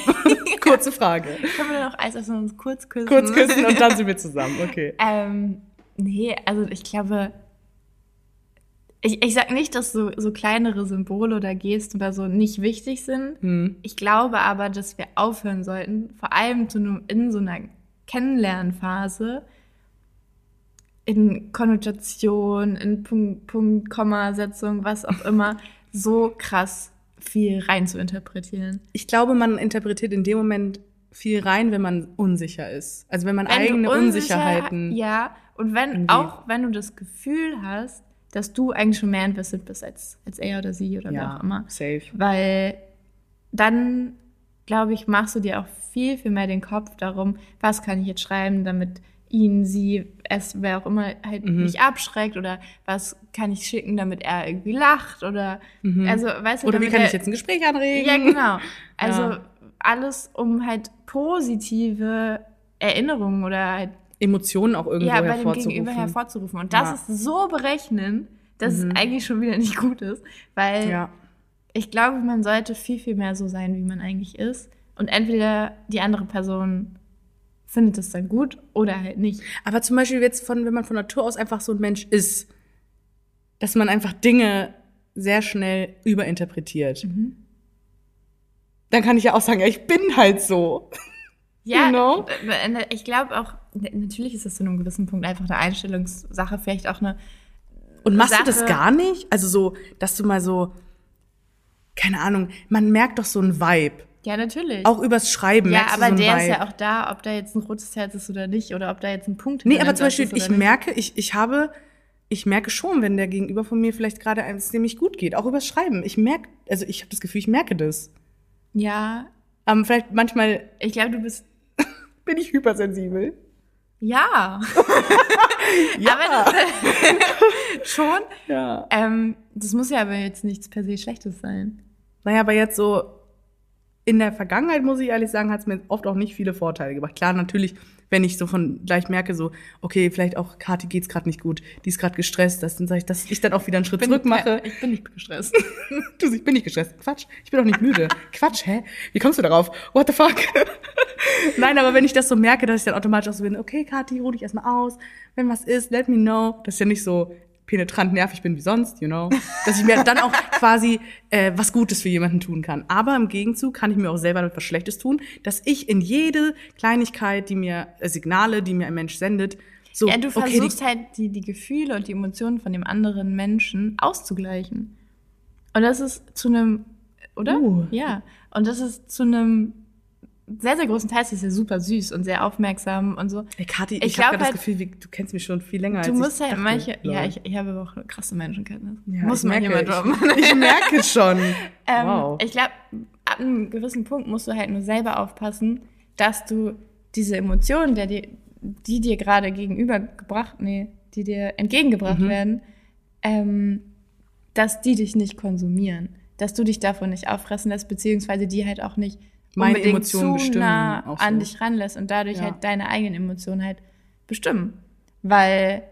Kurze Frage. <laughs> Können wir dann auch Eis essen und uns kurz küssen? Kurz küssen und dann sind wir <laughs> zusammen, okay. Ähm, nee, also ich glaube, ich, ich sag nicht, dass so, so kleinere Symbole oder Gesten oder so nicht wichtig sind. Hm. Ich glaube aber, dass wir aufhören sollten, vor allem zu in so einer Kennenlernphase, in Konnotation, in Punkt, Punkt, Kommasetzung, was auch immer, so krass viel rein zu interpretieren. Ich glaube, man interpretiert in dem Moment viel rein, wenn man unsicher ist. Also wenn man Wenn eigene unsicher- Unsicherheiten. Ja, und wenn, irgendwie- auch wenn du das Gefühl hast, dass du eigentlich schon mehr investiert bist als, als er oder sie oder wer auch immer. safe. Weil dann, glaube ich, machst du dir auch viel, viel mehr den Kopf darum, was kann ich jetzt schreiben, damit ihn, sie, es, wer auch immer halt Mhm. nicht abschreckt oder was kann ich schicken, damit er irgendwie lacht oder also weißt du, Mhm. Oder wie kann er, ich jetzt ein Gespräch anregen? Ja, genau. <laughs> Also Ja. alles, um halt positive Erinnerungen oder halt Emotionen auch irgendwo ja, bei dem hervorzurufen. Gegenüber hervorzurufen. Und das Ja. ist so berechnen, dass es eigentlich schon wieder nicht gut ist. Weil ja. ich glaube, man sollte viel, viel mehr so sein, wie man eigentlich ist. Und entweder die andere Person findet es dann gut oder halt nicht. Aber zum Beispiel jetzt von, wenn man von Natur aus einfach so ein Mensch ist, dass man einfach Dinge sehr schnell überinterpretiert. Mhm. Dann kann ich ja auch sagen, ja, ich bin halt so. <laughs> Ja, You know? äh, ich glaube auch, natürlich ist das zu einem gewissen Punkt einfach eine Einstellungssache, vielleicht auch eine Und machst du das Sache- gar nicht? Also so, dass du mal so, keine Ahnung, man merkt doch so ein Vibe. Ja, natürlich. Auch übers Schreiben ja, aber so der Vibe. ist ja auch da, ob da jetzt ein rotes Herz ist oder nicht, oder ob da jetzt ein Punkt Nee, aber dem zum Beispiel, ich nicht. merke, ich, ich habe, ich merke schon, wenn der Gegenüber von mir vielleicht gerade es ziemlich gut geht, auch übers Schreiben. Ich merke, also ich habe das Gefühl, ich merke das. Ja, Aber vielleicht manchmal ich glaube, du bist. <laughs> bin ich hypersensibel. Ja. <laughs> Ja. Aber das, <laughs> schon. ja. Ähm, das muss ja aber jetzt nichts per se Schlechtes sein. Naja, aber jetzt so in der Vergangenheit, muss ich ehrlich sagen, hat es mir oft auch nicht viele Vorteile gebracht. Klar, natürlich, wenn ich so von gleich merke, so, okay, vielleicht auch Kathi geht's gerade nicht gut, die ist gerade gestresst, das, dann ich, dass ich dann auch wieder einen Schritt zurück mache. Ich bin nicht gestresst. <laughs> Du, ich bin nicht gestresst. Quatsch, ich bin auch nicht müde. Quatsch, hä? Wie kommst du darauf? What the fuck? <laughs> Nein, aber wenn ich das so merke, dass ich dann automatisch auch so bin, okay, Kathi, ruh dich erstmal aus. Wenn was ist, let me know. Das ist ja nicht so penetrant nervig bin wie sonst, you know. Dass ich mir dann auch <laughs> quasi äh, was Gutes für jemanden tun kann. Aber im Gegenzug kann ich mir auch selber etwas Schlechtes tun, dass ich in jede Kleinigkeit, die mir, äh, Signale, die mir ein Mensch sendet, so, ja, du okay, die, versuchst halt, die, die Gefühle und die Emotionen von dem anderen Menschen auszugleichen. Und das ist zu einem, oder? Uh. Ja. Und das ist zu einem sehr, sehr großen Teil, das ist ja super süß und sehr aufmerksam und so. Ey, Kathi, ich, Ich habe das halt- Gefühl, wie, du kennst mich schon viel länger Du als musst ich halt dachte, manche, ja, ich. ich, habe aber auch eine krasse Menschenkenntnis. Ja, Muss ich man hier mal merke, droppen. Ich, <laughs> ich merke schon. <laughs> Ähm, wow. Ich glaube, ab einem gewissen Punkt musst du halt nur selber aufpassen, dass du diese Emotionen, der dir, die dir gerade gegenübergebracht, nee, die dir entgegengebracht Mhm. werden, ähm, dass die dich nicht konsumieren, dass du dich davon nicht auffressen lässt, beziehungsweise die halt auch nicht Meine Emotionen zu bestimmen nah auch an so. dich ranlässt und dadurch Ja. halt deine eigenen Emotionen halt bestimmen. Weil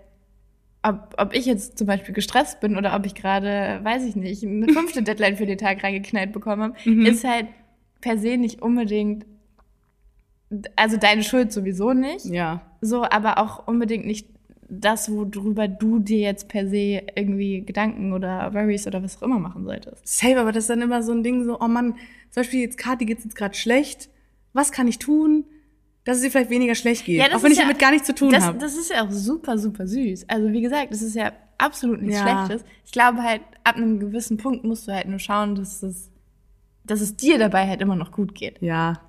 ob, ob ich jetzt zum Beispiel gestresst bin oder ob ich gerade, weiß ich nicht, eine fünfte <laughs> Deadline für den Tag reingeknallt bekommen habe, Mhm. ist halt per se nicht unbedingt, also deine Schuld sowieso nicht, ja. so, aber auch unbedingt nicht das, worüber du dir jetzt per se irgendwie Gedanken oder Worries oder was auch immer machen solltest. Safe, aber das ist dann immer so ein Ding so, oh Mann, zum Beispiel jetzt Kathi geht's jetzt gerade schlecht. Was kann ich tun, dass es ihr vielleicht weniger schlecht geht? Ja, auch wenn ich ja- damit gar nichts zu tun habe. das ist ja auch super, super süß. Also wie gesagt, das ist ja absolut nichts Ja. Schlechtes. Ich glaube halt, ab einem gewissen Punkt musst du halt nur schauen, dass es, dass es dir dabei halt immer noch gut geht. Ja.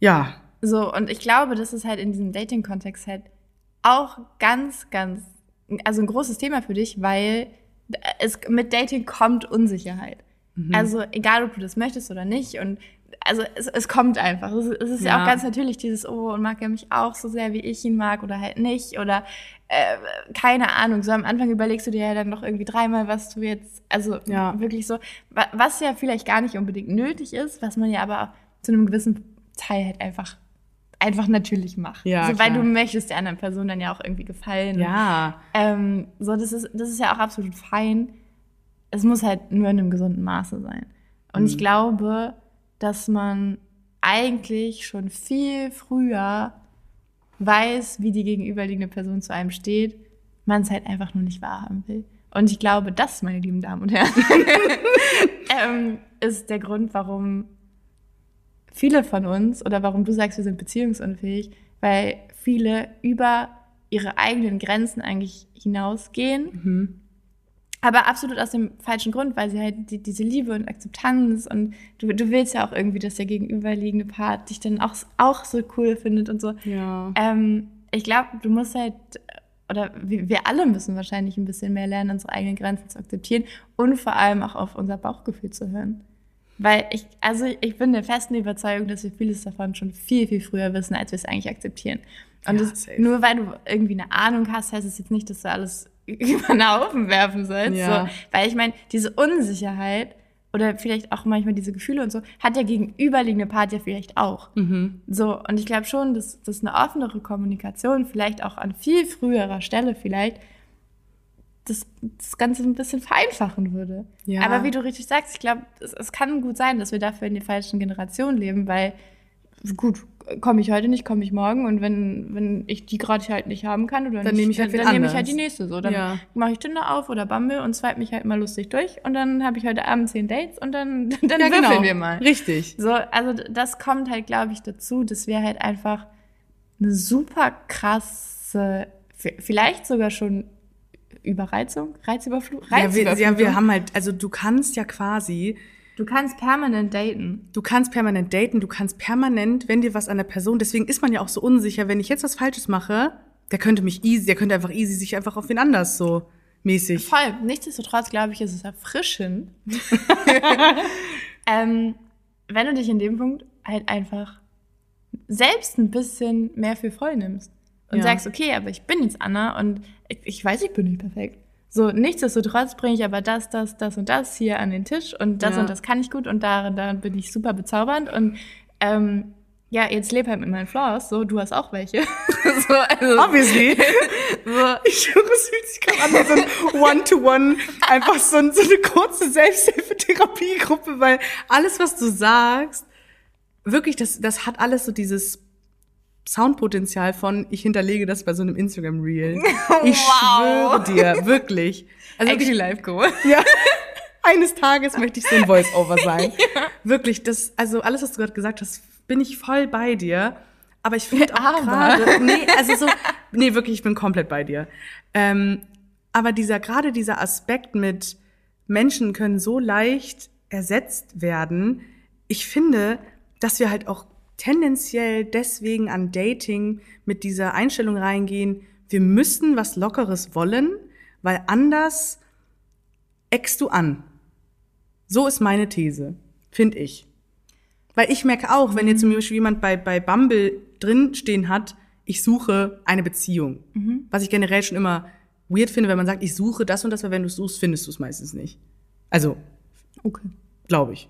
Ja. So, und ich glaube, das ist halt in diesem Dating-Kontext halt auch ganz, ganz, also ein großes Thema für dich, weil es mit Dating kommt Unsicherheit. Mhm. Also egal, ob du das möchtest oder nicht und also es, es kommt einfach. Es, ist- es ist ja. Ja. auch ganz natürlich dieses, oh, und mag er mich auch so sehr, wie ich ihn mag oder halt nicht oder äh, keine Ahnung. So am Anfang überlegst du dir ja dann noch irgendwie dreimal, was du jetzt, also Ja. wirklich so, wa- was ja vielleicht gar nicht unbedingt nötig ist, was man ja aber zu einem gewissen Teil halt einfach einfach natürlich macht. Ja, so, weil klar. du möchtest der anderen Person dann ja auch irgendwie gefallen. Ja. Ähm, so, das ist, das ist ja auch absolut fein. Es muss halt nur in einem gesunden Maße sein. Und Mhm. ich glaube, dass man eigentlich schon viel früher weiß, wie die gegenüberliegende Person zu einem steht, man es halt einfach nur nicht wahrhaben will. Und ich glaube, das, meine lieben Damen und Herren, <laughs> ähm, ist der Grund, warum viele von uns oder warum du sagst, wir sind beziehungsunfähig, weil viele über ihre eigenen Grenzen eigentlich hinausgehen, Mhm. aber absolut aus dem falschen Grund, weil sie halt die, diese Liebe und Akzeptanz und du, du willst ja auch irgendwie, dass der gegenüberliegende Part dich dann auch, auch so cool findet und so. Ja. Ähm, ich glaube, du musst halt, oder wir, wir alle müssen wahrscheinlich ein bisschen mehr lernen, unsere eigenen Grenzen zu akzeptieren und vor allem auch auf unser Bauchgefühl zu hören. Weil ich, also ich bin der festen Überzeugung, dass wir vieles davon schon viel, viel früher wissen, als wir es eigentlich akzeptieren. Und Ja, das, nur weil du irgendwie eine Ahnung hast, heißt es jetzt nicht, dass du alles <laughs> über den Haufen werfen sollst. Ja. So, weil ich meine, diese Unsicherheit oder vielleicht auch manchmal diese Gefühle und so, hat der gegenüberliegende Part ja vielleicht auch. Mhm. So, und ich glaube schon, dass, dass eine offenere Kommunikation vielleicht auch an viel früherer Stelle vielleicht das, das Ganze ein bisschen vereinfachen würde. Ja. Aber wie du richtig sagst, ich glaube, es, es kann gut sein, dass wir dafür in der falschen Generation leben, weil gut, komme ich heute nicht, komme ich morgen und wenn, wenn ich die gerade halt nicht haben kann oder Dann nehme ich halt dann, dann nehme ich halt die nächste so. Dann Ja. mache ich Tinder auf oder Bumble und swipe mich halt mal lustig durch und dann habe ich heute Abend zehn Dates und dann, <laughs> dann Ja, würfeln genau. wir mal. Richtig. So, also das kommt halt, glaube ich, dazu, dass wir halt einfach eine super krasse, vielleicht sogar schon Überreizung, Reizüberflutung. Ja wir, ja, wir haben halt, also du kannst ja quasi, du kannst permanent daten. du kannst permanent daten, du kannst permanent, wenn dir was an der Person, deswegen ist man ja auch so unsicher, wenn ich jetzt was Falsches mache, der könnte mich easy, der könnte einfach easy sich einfach auf wen anders so mäßig. Voll. Nichtsdestotrotz, glaube ich, ist es erfrischend, <laughs> ähm, wenn du dich in dem Punkt halt einfach selbst ein bisschen mehr für voll nimmst und Ja. sagst, okay, aber ich bin jetzt Anna und ich, weiß, ich bin nicht perfekt. So, nichtsdestotrotz bringe ich aber das, das, das und das hier an den Tisch und das Ja. und das kann ich gut und darin, darin bin ich super bezaubernd und ähm, ja, jetzt lebe halt mit meinen Flaws, so, du hast auch welche. <laughs> so, also, Obviously. <laughs> so, Ich schwöre, es fühlt sich gerade an wie so ein One-to-One, einfach so, ein, so eine kurze Selbsthilfetherapiegruppe, weil alles, was du sagst, wirklich, das, das hat alles so dieses Soundpotenzial von, ich hinterlege das bei so einem Instagram-Reel. <laughs> Ich Wow. schwöre dir, wirklich. Also Actually wirklich, Life Goal. <laughs> ja, eines Tages möchte ich so ein Voice-Over sein. <laughs> Wirklich, das, also alles, was du gerade gesagt hast, bin ich voll bei dir. Aber ich finde auch gerade, nee, also so, nee, wirklich, ich bin komplett bei dir. Ähm, aber dieser, gerade dieser Aspekt mit Menschen können so leicht ersetzt werden. Ich finde, dass wir halt auch tendenziell deswegen an Dating mit dieser Einstellung reingehen, wir müssen was Lockeres wollen, weil anders eckst du an. So ist meine These, finde ich. Weil ich merke auch, wenn jetzt zum Beispiel jemand bei, bei Bumble drinstehen hat, ich suche eine Beziehung. Was ich generell schon immer weird finde, wenn man sagt, ich suche das und das, weil wenn du es suchst, findest du es meistens nicht. Also, Okay. Glaube ich.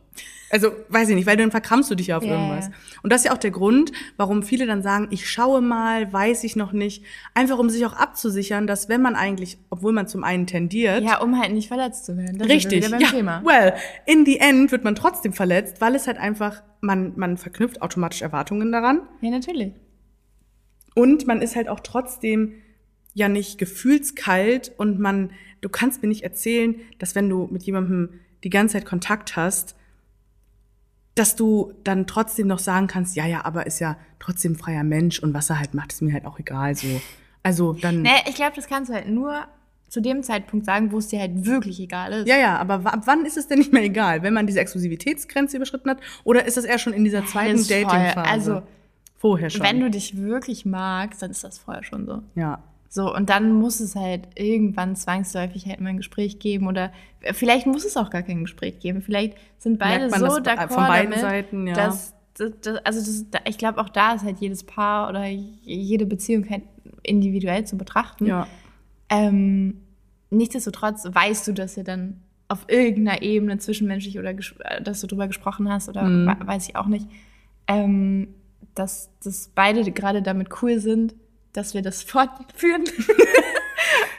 Also, weiß ich nicht, weil dann verkrampfst du dich ja auf Ja, irgendwas. Und das ist ja auch der Grund, warum viele dann sagen, ich schaue mal, weiß ich noch nicht. Einfach um sich auch abzusichern, dass wenn man eigentlich, obwohl man zum einen tendiert, Ja, um halt nicht verletzt zu werden. Das Ist Richtig. beim Ja, Thema. well, in the end wird man trotzdem verletzt, weil es halt einfach, man, man verknüpft automatisch Erwartungen daran. Ja, natürlich. Und man ist halt auch trotzdem ja nicht gefühlskalt und man, du kannst mir nicht erzählen, dass wenn du mit jemandem die ganze Zeit Kontakt hast, dass du dann trotzdem noch sagen kannst, ja, ja, aber ist ja trotzdem freier Mensch und was er halt macht, ist mir halt auch egal, so. Also dann, Nee, ich glaube, das kannst du halt nur zu dem Zeitpunkt sagen, wo es dir halt wirklich egal ist. ja, ja, aber ab wann ist es denn nicht mehr egal? Wenn man diese Exklusivitätsgrenze überschritten hat? Oder ist das eher schon in dieser zweiten. Dating-Phase? Also, vorher schon. Wenn du dich wirklich magst, dann ist das vorher schon so. ja. So, und dann muss es halt irgendwann zwangsläufig halt mal ein Gespräch geben oder vielleicht muss es auch gar kein Gespräch geben. Vielleicht sind beide so das d'accord von beiden damit, Seiten, ja. dass, dass, dass also das, da- ich glaube auch da ist halt jedes Paar oder jede Beziehung halt individuell zu betrachten. Ja. Ähm, nichtsdestotrotz weißt du, dass ihr dann auf irgendeiner Ebene zwischenmenschlich oder äh, dass du drüber gesprochen hast oder Mhm. we- weiß ich auch nicht, ähm, dass, dass beide gerade damit cool sind, dass wir das <laughs> fortführen.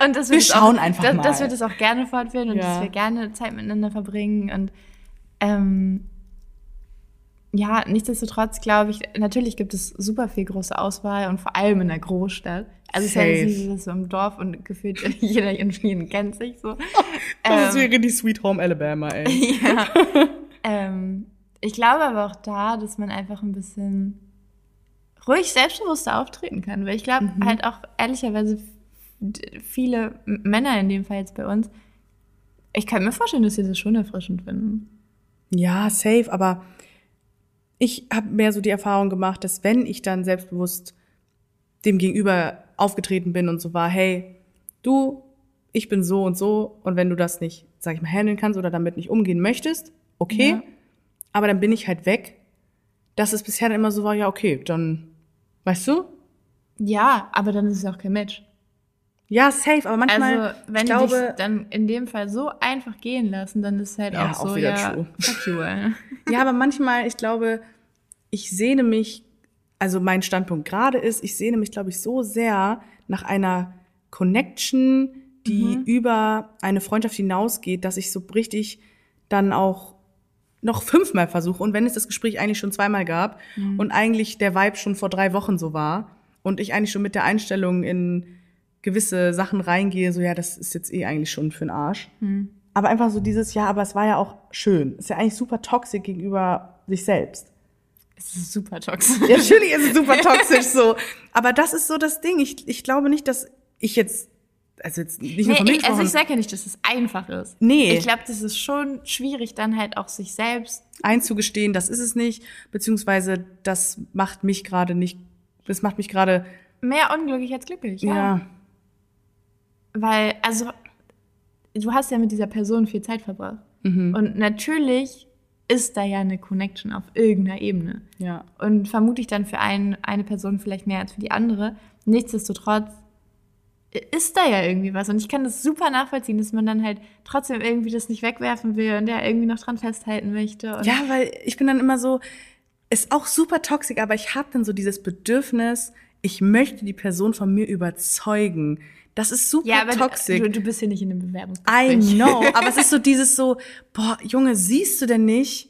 und dass wir, Wir das schauen auch, einfach dass, mal. dass wir das auch gerne fortführen und Ja. dass wir gerne Zeit miteinander verbringen und ähm, ja, nichtsdestotrotz glaube ich, natürlich gibt es super viel große Auswahl und vor allem in der Großstadt. Also es ist ja Safe. nicht so, dass so im Dorf und gefühlt <laughs> jeder jeden kennt sich so. <laughs> Das Ähm, wäre die Sweet Home Alabama, ey. ja. ähm, ich glaube aber auch da, dass man einfach ein bisschen ruhig selbstbewusster auftreten kann. Weil ich glaube Mhm. halt auch ehrlicherweise viele Männer in dem Fall jetzt bei uns, ich kann mir vorstellen, dass sie das schon erfrischend finden. Ja, safe, aber ich habe mehr so die Erfahrung gemacht, dass wenn ich dann selbstbewusst dem Gegenüber aufgetreten bin und so war, hey, du, ich bin so und so und wenn du das nicht, sag ich mal, handeln kannst oder damit nicht umgehen möchtest, okay, Ja. aber dann bin ich halt weg. Dass es bisher dann immer so war, ja, okay, dann, weißt du? Ja, aber dann ist es auch kein Match. Ja, safe, aber manchmal, Also, wenn ich glaube, dich dann in dem Fall so einfach gehen lassen, dann ist halt Ja, auch so, auch wieder ja, true. fuck you, ey. <laughs> Ja, aber manchmal, ich glaube, ich sehne mich, also mein Standpunkt gerade ist, ich sehne mich, glaube ich, so sehr nach einer Connection, die über eine Freundschaft hinausgeht, dass ich so richtig dann auch noch fünfmal versuche. Und wenn es das Gespräch eigentlich schon zweimal gab und eigentlich der Vibe schon vor drei Wochen so war und ich eigentlich schon mit der Einstellung in gewisse Sachen reingehe, so ja, das ist jetzt eh eigentlich schon für den Arsch. Aber einfach so dieses, ja, aber es war ja auch schön. Ist ja eigentlich super toxisch gegenüber sich selbst. Es ist super toxisch. Ja, natürlich ist es super <laughs> toxisch so. Aber das ist so das Ding. Ich, ich glaube nicht, dass ich jetzt, also jetzt nicht nur Nee, von mir ich, also ich sage ja nicht, dass es einfach ist. Nee. Ich glaube, das ist schon schwierig, dann halt auch sich selbst. einzugestehen, das ist es nicht, beziehungsweise das macht mich gerade nicht, das macht mich gerade, Mehr unglücklich als glücklich, ja. ja. Weil, also, du hast ja mit dieser Person viel Zeit verbracht. Mhm. Und natürlich ist da ja eine Connection auf irgendeiner Ebene. ja. Und vermutlich dann für ein, eine Person vielleicht mehr als für die andere. Nichtsdestotrotz ist da ja irgendwie was. Und ich kann das super nachvollziehen, dass man dann halt trotzdem irgendwie das nicht wegwerfen will und der irgendwie noch dran festhalten möchte. Ja, weil ich bin dann immer so, ist auch super toxisch, aber ich habe dann so dieses Bedürfnis, ich möchte die Person von mir überzeugen. Das ist super ja, aber toxisch. du, du bist hier nicht in einem I Bewerbungsgespräch. know, <laughs> aber es ist so dieses so, boah, Junge, siehst du denn nicht,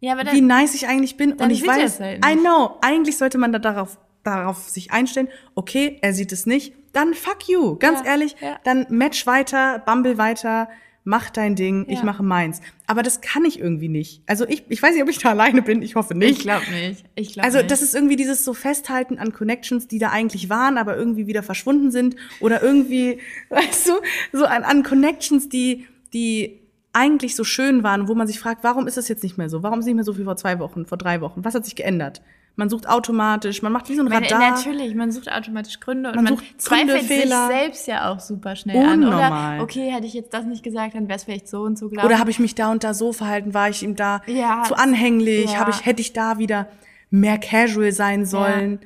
Ja, aber wie dann, nice ich eigentlich bin? dann Und ich weiß, halt I know, eigentlich sollte man da darauf, darauf sich einstellen, okay, er sieht es nicht, dann fuck you, ganz Ja, ehrlich, ja. dann match weiter, bumble weiter, mach dein Ding, ich Ja. mache meins. Aber das kann ich irgendwie nicht. Also ich, ich weiß nicht, ob ich da <laughs> alleine bin, ich hoffe nicht. ich glaube nicht. Ich glaube Also das ist irgendwie dieses so Festhalten an Connections, die da eigentlich waren, aber irgendwie wieder verschwunden sind oder irgendwie, <laughs> weißt du, so an, an Connections, die, die eigentlich so schön waren, wo man sich fragt, warum ist das jetzt nicht mehr so? Warum ist nicht mehr so wie vor zwei Wochen, vor drei Wochen? Was hat sich geändert? Man sucht automatisch, man macht wie so ein Man, Radar. natürlich, man sucht automatisch Gründe und Man man, sucht Gründe, zweifelt Fehler. sich selbst ja auch super schnell an. Unnormal. Oder, okay, hätte ich jetzt das nicht gesagt, dann wäre es vielleicht so und so gelaufen. Oder habe ich mich da und da so verhalten? War ich ihm da Ja, zu anhänglich? ja. Habe ich, hätte ich da wieder mehr casual sein sollen?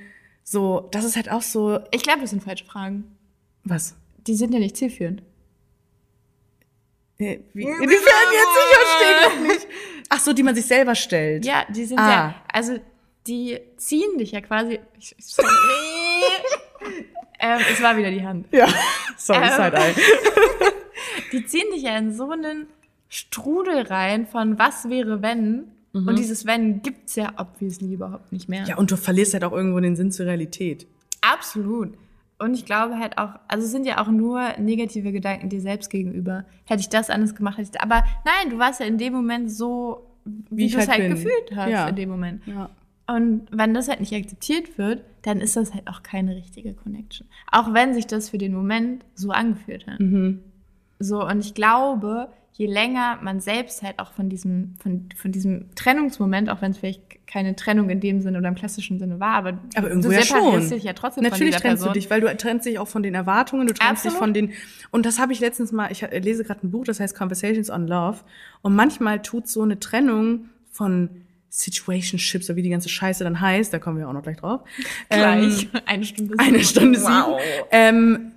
So, das ist halt auch so, ich glaube, das sind falsche Fragen. was? Die sind ja nicht zielführend. Äh, Wie, inwiefern jetzt? Das nicht. Ach so, die man sich selber stellt. Ja, die sind Ah. ja, also die ziehen dich ja quasi. Ich, ich, nee. ähm, es war wieder die Hand. Ja. Sorry, Ähm. Side-Eye. <laughs> Die ziehen dich ja in so einen Strudel rein von was wäre wenn. Und dieses wenn gibt's ja obviously überhaupt nicht mehr. Ja, und du verlierst halt auch irgendwo den Sinn zur Realität. Absolut. Und ich glaube halt auch, also es sind ja auch nur negative Gedanken dir selbst gegenüber. Hätte ich das anders gemacht, hätte ich, aber nein, du warst ja in dem Moment so, wie, ich du es halt halt gefühlt hast Ja. in dem Moment. Ja. Und wenn das halt nicht akzeptiert wird, dann ist das halt auch keine richtige Connection. Auch wenn sich das für den Moment so angefühlt hat. Mhm. So, und ich glaube, je länger man selbst halt auch von diesem, von, von diesem Trennungsmoment, auch wenn es vielleicht keine Trennung in dem Sinne oder im klassischen Sinne war, aber, Aber irgendwo du ja schon. dich ja trotzdem Natürlich von trennst Person. du dich, weil du trennst dich auch von den Erwartungen, du trennst dich Absolut. von den. Und das habe ich letztens mal, ich lese gerade ein Buch, das heißt Conversations on Love. Und manchmal tut so eine Trennung von Situationships oder wie die ganze Scheiße dann heißt, da kommen wir auch noch gleich drauf. Gleich. <laughs> eine Stunde Eine sieben. Stunde Wow. sieben. Ähm,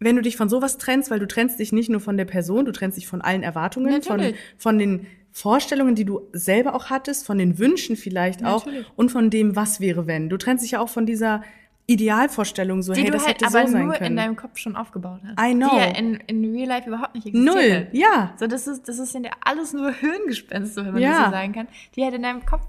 wenn du dich von sowas trennst, weil du trennst dich nicht nur von der Person, du trennst dich von allen Erwartungen, von, Natürlich. von den Vorstellungen, die du selber auch hattest, von den Wünschen vielleicht auch Natürlich. und von dem, was wäre wenn. Du trennst dich ja auch von dieser Idealvorstellung, so Die hey, du das halt hätte aber so sein nur in können. deinem Kopf schon aufgebaut hast. I know. Die ja in, in real life überhaupt nicht existiert Null, ja. So, das ist, das ist ja alles nur <laughs> Hirngespenste, wenn man Ja. das so sagen kann, die halt in deinem Kopf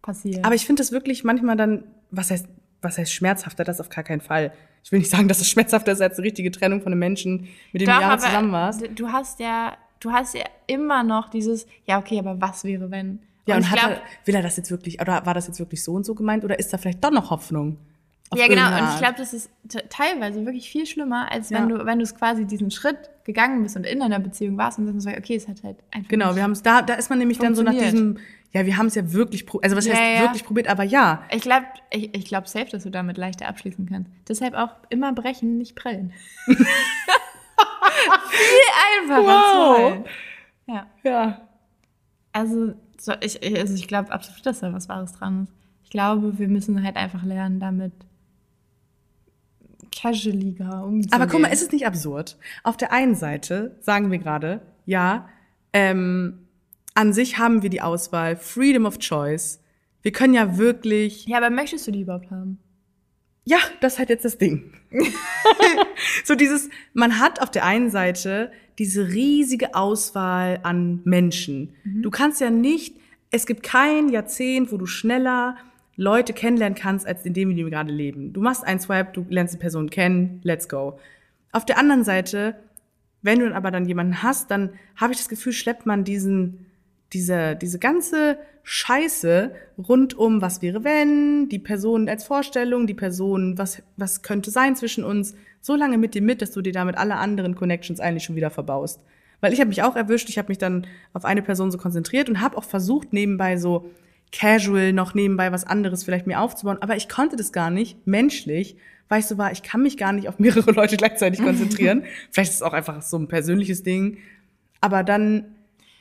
passieren. Aber ich finde das wirklich manchmal dann, was heißt, was heißt schmerzhafter, das auf gar keinen Fall. Ich will nicht sagen, dass es schmerzhafter ist als eine richtige Trennung von einem Menschen, mit dem du Jahre zusammen warst. du hast ja, du hast ja immer noch dieses, ja, okay, aber was wäre, wenn? Ja, und, ich hat glaub, er, will er das jetzt wirklich, oder war das jetzt wirklich so und so gemeint, oder ist da vielleicht doch noch Hoffnung? Ja, genau. Und ich glaube, das ist teilweise wirklich viel schlimmer, als Ja. wenn du, wenn du es quasi diesen Schritt gegangen bist und in einer Beziehung warst und dann so, okay, es hat halt einfach Genau, wir haben es da, da ist man nämlich dann so nach diesem, ja, wir haben es ja wirklich, pro- also was Ja, heißt ja. wirklich probiert, aber ja. Ich glaube, ich, ich glaub safe, dass du damit leichter abschließen kannst. Deshalb auch immer brechen, nicht prellen. <laughs> viel einfacher Wow. zu halten. Ja. Ja. Also so, ich- also ich glaube absolut, dass da was Wahres dran ist. Ich glaube, wir müssen halt einfach lernen, damit casualiger umzugehen. Aber guck mal, ist es nicht absurd? Auf der einen Seite sagen wir gerade, ja, ähm, an sich haben wir die Auswahl, Freedom of Choice. Wir können ja wirklich, ja, aber möchtest du die überhaupt haben? ja, das ist halt jetzt das Ding. <laughs> so dieses, man hat auf der einen Seite diese riesige Auswahl an Menschen. Du kannst ja nicht, es gibt kein Jahrzehnt, wo du schneller Leute kennenlernen kannst, als in dem, in dem wir gerade leben. Du machst einen Swipe, du lernst die Person kennen, let's go. Auf der anderen Seite, wenn du aber dann jemanden hast, dann habe ich das Gefühl, schleppt man diesen, diese, diese ganze Scheiße rund um, was wäre wenn, die Person als Vorstellung, die Person, was, was könnte sein zwischen uns, so lange mit dir mit, dass du dir damit alle anderen Connections eigentlich schon wieder verbaust. Weil ich habe mich auch erwischt, ich habe mich dann auf eine Person so konzentriert und habe auch versucht, nebenbei so casual noch nebenbei was anderes vielleicht mir aufzubauen, aber ich konnte das gar nicht, menschlich, weil ich so war, ich kann mich gar nicht auf mehrere <laughs> Leute gleichzeitig konzentrieren. <laughs> vielleicht ist es auch einfach so ein persönliches Ding, aber dann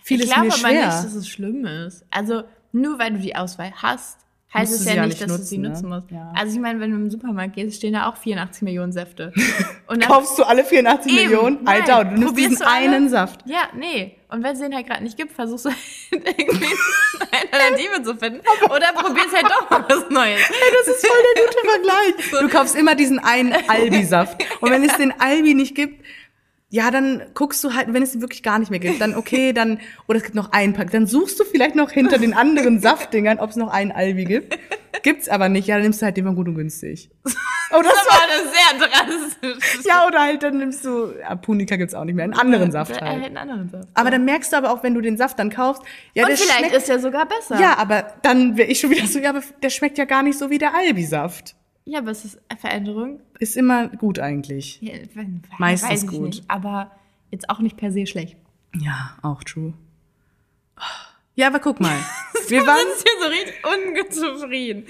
fiel ich glaube mir aber schwer. nicht, dass es schlimm ist. Also nur weil du die Auswahl hast, heißt es ja ja nicht, dass du sie nutzen, nutzen ne? musst. Ja. Also ich meine, wenn du im Supermarkt gehst, stehen da auch 84 Millionen Säfte. <laughs> Und Kaufst du alle 84 Eben, Millionen? nein. Alter, du nimmst diesen du einen Saft. ja, nee. Und wenn es den halt gerade nicht gibt, versuchst du halt <laughs> irgendwie eine Alternative zu finden. Oder probierst halt doch mal was Neues. Das ist voll der gute <laughs> Vergleich. Du kaufst immer diesen einen Albi-Saft. Und wenn es den Albi nicht gibt, ja, dann guckst du halt, wenn es ihn wirklich gar nicht mehr gibt, dann okay, dann, oder es gibt noch einen Pack, dann suchst du vielleicht noch hinter den anderen <laughs> Saftdingern, ob es noch einen Albi gibt. Gibt's aber nicht, ja, dann nimmst du halt den von gut und günstig. <laughs> Oder Das so. war das sehr drastisch. Ja, oder halt, dann nimmst du, ja, Punika gibt's auch nicht mehr, einen anderen Saft Äh, halt. einen anderen Saft. Aber dann merkst du aber auch, wenn du den Saft dann kaufst, ja, Und der vielleicht schmeckt, ist er sogar besser. ja, aber dann wäre ich schon wieder so, ja, aber der schmeckt ja gar nicht so wie der Albi-Saft. Ja, aber es ist eine Veränderung. Ist immer gut eigentlich. Ja, wenn- Meistens weiß ich gut. Nicht, aber jetzt auch nicht per se schlecht. Ja, auch true. Ja, aber guck mal. <laughs> Wir waren. hier so richtig ungezufrieden.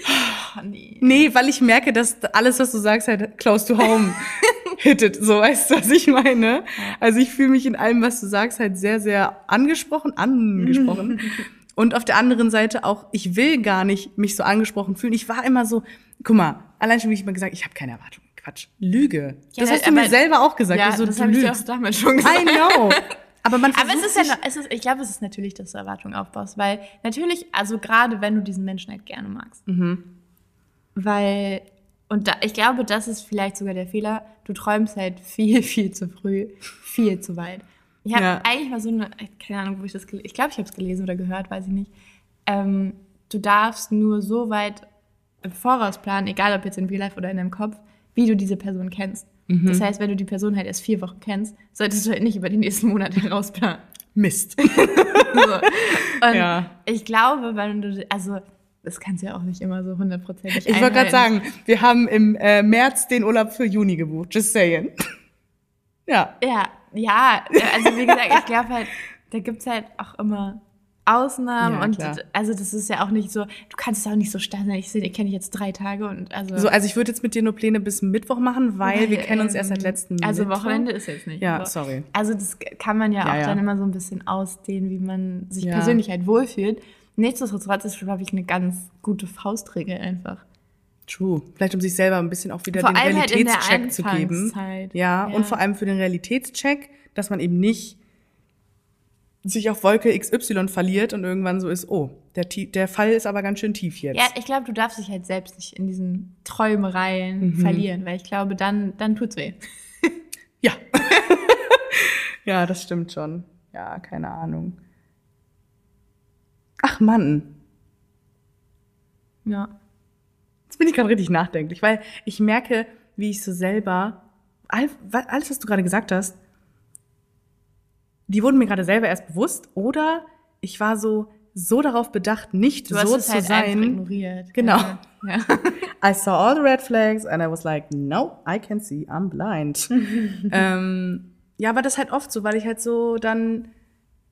Oh, nee. Nee, weil ich merke, dass alles, was du sagst, halt close to home <laughs> hittet. So, weißt du, was ich meine? Also ich fühle mich in allem, was du sagst, halt sehr, sehr angesprochen, angesprochen. <laughs> Und auf der anderen Seite auch, ich will gar nicht mich so angesprochen fühlen. Ich war immer so, guck mal, allein schon wie ich immer gesagt, ich habe keine Erwartungen. Quatsch. Lüge. Ja, das hast du mir selber auch gesagt. Ja, so, das habe ich dir auch damals schon gesagt. I know. Aber man <laughs> Aber es ist ja, es ist, ich glaube, es ist natürlich, dass du Erwartungen aufbaust, weil natürlich, also gerade wenn du diesen Menschen halt gerne magst, Mhm. weil und da, ich glaube, das ist vielleicht sogar der Fehler. Du träumst halt viel, <laughs> viel zu früh, viel zu weit. Ich habe Ja. eigentlich mal so eine, keine Ahnung, wo ich das, ich glaube, ich habe es gelesen oder gehört, weiß ich nicht. Ähm, du darfst nur so weit im Voraus planen, egal ob jetzt in Real Life oder in deinem Kopf, wie du diese Person kennst. Mhm. Das heißt, wenn du die Person halt erst vier Wochen kennst, solltest du halt nicht über die nächsten Monate <laughs> herausplanen. Mist. <laughs> So. Und Ja. ich glaube, weil du, also, das kannst du ja auch nicht immer so hundertprozentig Ich wollte gerade sagen, wir haben im äh, März den Urlaub für Juni gebucht. Just saying. <laughs> ja. Ja, ja, also wie gesagt, ich glaube halt, da gibt's halt auch immer Ausnahmen Ja, und klar. also das ist ja auch nicht so, du kannst es auch nicht so stark sein, ich sehe, ich kenne dich jetzt drei Tage und also. So, also ich würde jetzt mit dir nur Pläne bis Mittwoch machen, weil wir kennen uns erst seit ähm, letzten Also Mittwoch. Wochenende ist jetzt nicht. Ja, aber- sorry. Also das kann man ja, Ja, auch ja. dann immer so ein bisschen ausdehnen, wie man sich persönlich halt wohlfühlt. Nichtsdestotrotz ist, glaube ich, eine ganz gute Faustregel einfach. True. Vielleicht um sich selber ein bisschen auch wieder Vor den halt Realitätscheck zu geben. Ja, Ja. und vor allem für den Realitätscheck, dass man eben nicht sich auf Wolke XY verliert und irgendwann so ist, oh, der, der Fall ist aber ganz schön tief jetzt. Ja, ich glaube, du darfst dich halt selbst nicht in diesen Träumereien Mhm. verlieren, weil ich glaube, dann, dann tut's weh. <laughs> Ja. <laughs> ja, das stimmt schon. Ja, keine Ahnung. Ach Mann, Ja. jetzt bin ich gerade richtig nachdenklich, weil ich merke, wie ich so selber, alles, was du gerade gesagt hast, die wurden mir gerade selber erst bewusst oder ich war so, so darauf bedacht, nicht Du hast so es zu halt einfach sein. ignoriert. Genau. Ja. ja. <laughs> I saw all the red flags and I was like, no, I can see, I'm blind. <laughs> ähm, ja, aber das ist halt oft so, weil ich halt so dann,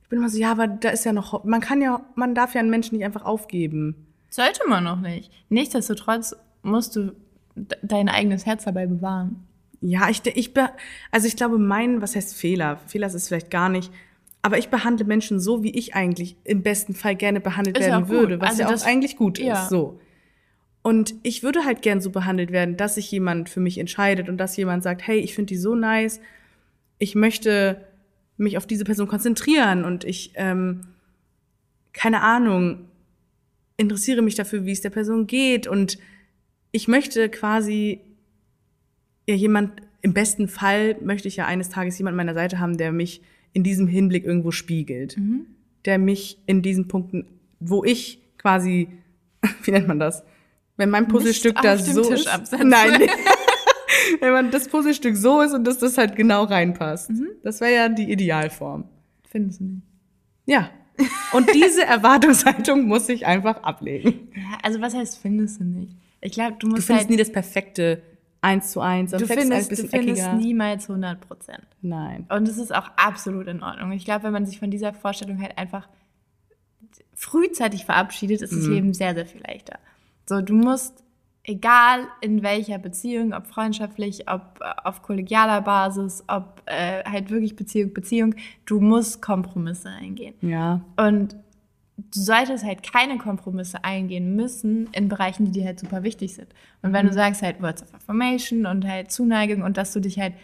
ich bin immer so, ja, aber da ist ja noch, man kann ja, man darf ja einen Menschen nicht einfach aufgeben. Sollte man noch nicht. Nichtsdestotrotz musst du de- dein eigenes Herz dabei bewahren. Ja, ich, ich, be- also ich glaube, mein, was heißt Fehler? Fehler ist es vielleicht gar nicht, Aber ich behandle Menschen so, wie ich eigentlich im besten Fall gerne behandelt Ist werden würde, was Also ja das- auch eigentlich gut ja. ist. So. Und ich würde halt gern so behandelt werden, dass sich jemand für mich entscheidet und dass jemand sagt, hey, ich finde die so nice, ich möchte mich auf diese Person konzentrieren und ich, ähm, keine Ahnung, interessiere mich dafür, wie es der Person geht und ich möchte quasi ja jemand, im besten Fall möchte ich ja eines Tages jemand an meiner Seite haben, der mich in diesem Hinblick irgendwo spiegelt. Mhm. Der mich in diesen Punkten, wo ich quasi, <laughs> wie nennt man das? Wenn mein Puzzlestück da so Tisch ist. absetzen. Nein, <laughs> <laughs> wenn man das Puzzlestück so ist und dass das halt genau reinpasst. Mhm. Das wäre ja die Idealform. Findest du nicht? Ja. Und diese Erwartungshaltung muss ich einfach ablegen. Ja, also was heißt findest du nicht? Ich glaube, du Du musst findest halt, nie das perfekte eins zu eins. du findest, du findest eckiger. niemals 100 Prozent. Nein. Und es ist auch absolut in Ordnung. Ich glaube, wenn man sich von dieser Vorstellung halt einfach frühzeitig verabschiedet, ist das Mhm. Leben sehr, sehr viel leichter. So, du musst, egal in welcher Beziehung, ob freundschaftlich, ob äh, auf kollegialer Basis, ob äh, halt wirklich Beziehung, Beziehung, du musst Kompromisse eingehen. Ja. Und du solltest halt keine Kompromisse eingehen müssen in Bereichen, die dir halt super wichtig sind. Und Mhm. wenn du sagst halt Words of Affirmation und halt Zuneigung und dass du dich halt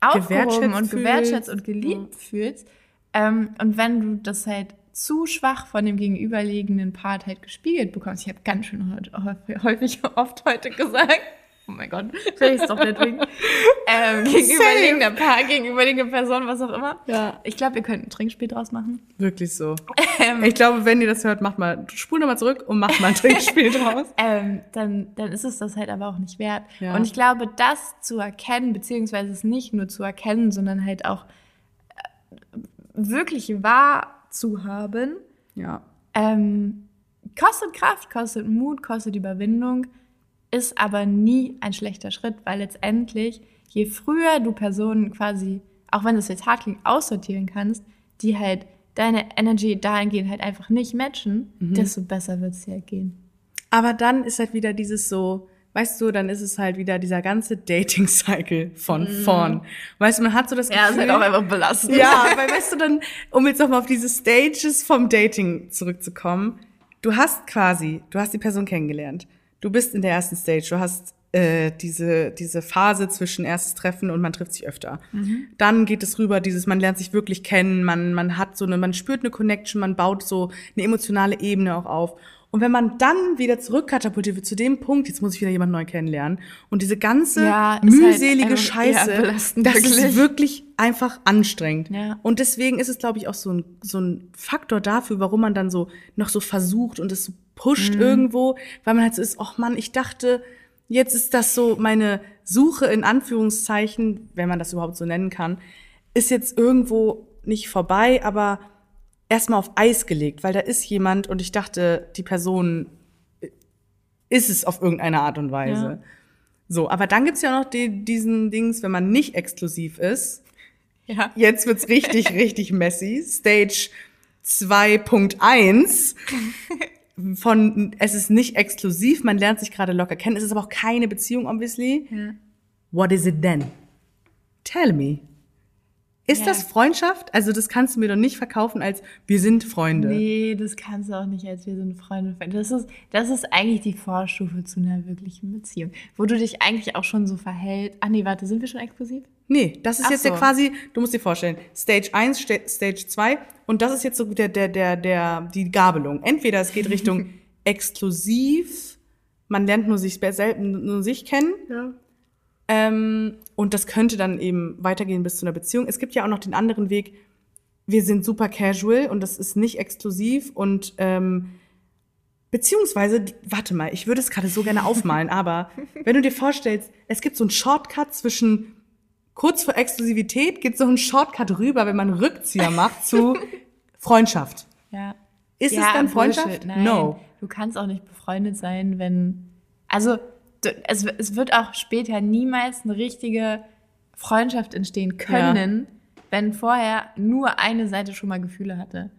aufgehoben und gewertschätzt und geliebt fühlst. Ähm, und wenn du das halt zu schwach von dem gegenüberliegenden Part halt gespiegelt bekommst, ich habe ganz schön häufig, häufig oft heute gesagt, oh mein Gott, vielleicht ist doch nicht wegen, <laughs> ähm, gegenüberliegender Part, gegenüberliegende Person, was auch immer. Ja. Ich glaube, wir könnten ein Trinkspiel draus machen. Wirklich so. Ähm, Ich glaube, wenn ihr das hört, macht mal, spul nochmal zurück und macht mal ein Trinkspiel <laughs> draus. ähm, dann, dann ist es das halt aber auch nicht wert. Ja. Und ich glaube, das zu erkennen, beziehungsweise es nicht nur zu erkennen, sondern halt auch äh, wirklich wahr zu haben, Ja. ähm, kostet Kraft, kostet Mut, kostet Überwindung, ist aber nie ein schlechter Schritt, weil letztendlich, je früher du Personen quasi, auch wenn das jetzt hart klingt, aussortieren kannst, die halt deine Energy dahingehend halt einfach nicht matchen, desto besser wird es dir halt gehen. Aber dann ist halt wieder dieses so, weißt du, dann ist es halt wieder dieser ganze Dating-Cycle von vorn. Weißt du, man hat so das Gefühl. einfach belastend. Ja, weil weißt du dann, um jetzt nochmal auf diese Stages vom Dating zurückzukommen, du hast quasi, du hast die Person kennengelernt. Du bist in der ersten Stage, du hast äh, diese, diese Phase zwischen erstes Treffen und man trifft sich öfter. Dann geht es rüber, dieses, man lernt sich wirklich kennen, man, man hat so eine, man spürt eine Connection, man baut so eine emotionale Ebene auch auf. Und wenn man dann wieder zurückkatapultiert wird zu dem Punkt, jetzt muss ich wieder jemanden neu kennenlernen und diese ganze Ja, ist halt mühselige ja, Scheiße, das ist wirklich. wirklich einfach anstrengend. Ja. Und deswegen ist es, glaube ich, auch so ein, so ein Faktor dafür, warum man dann so noch so versucht und es so pusht Mhm. irgendwo, weil man halt so ist, ach Mann, ich dachte, jetzt ist das so meine Suche in Anführungszeichen, wenn man das überhaupt so nennen kann, ist jetzt irgendwo nicht vorbei, aber erstmal auf Eis gelegt, weil da ist jemand und ich dachte, die Person ist es auf irgendeine Art und Weise. Ja. So, aber dann gibt's ja noch die, diesen Dings, wenn man nicht exklusiv ist, Ja. Jetzt wird's richtig, <laughs> richtig messy. Stage 2.1 von es ist nicht exklusiv, man lernt sich gerade locker kennen. Es ist aber auch keine Beziehung, obviously. Ja. What is it then? Tell me. Ist Ja. das Freundschaft? Also das kannst du mir doch nicht verkaufen als wir sind Freunde. Nee, das kannst du auch nicht, als wir sind Freunde. Das ist, das ist eigentlich die Vorstufe zu einer wirklichen Beziehung. Wo du dich eigentlich auch schon so verhältst. Ah nee, warte, sind wir schon exklusiv? Nee, das ist Ach jetzt so. ja quasi, du musst dir vorstellen, Stage 1, Sta- Stage 2 und das ist jetzt so der, der, der, der, die Gabelung. Entweder es geht Richtung <laughs> exklusiv, man lernt nur sich selten nur sich kennen, Ja. Ähm, und das könnte dann eben weitergehen bis zu einer Beziehung. Es gibt ja auch noch den anderen Weg, wir sind super casual und das ist nicht exklusiv und ähm, beziehungsweise, warte mal, ich würde es gerade so gerne aufmalen, aber wenn du dir vorstellst, es gibt so einen Shortcut zwischen kurz vor Exklusivität geht so ein Shortcut rüber, wenn man Rückzieher macht zu <laughs> Freundschaft. Ja. Ist ja, es dann Bullshit. Freundschaft? Nein. No. Du kannst auch nicht befreundet sein, wenn. Also, es, es wird auch später niemals eine richtige Freundschaft entstehen können, wenn vorher nur eine Seite schon mal Gefühle hatte.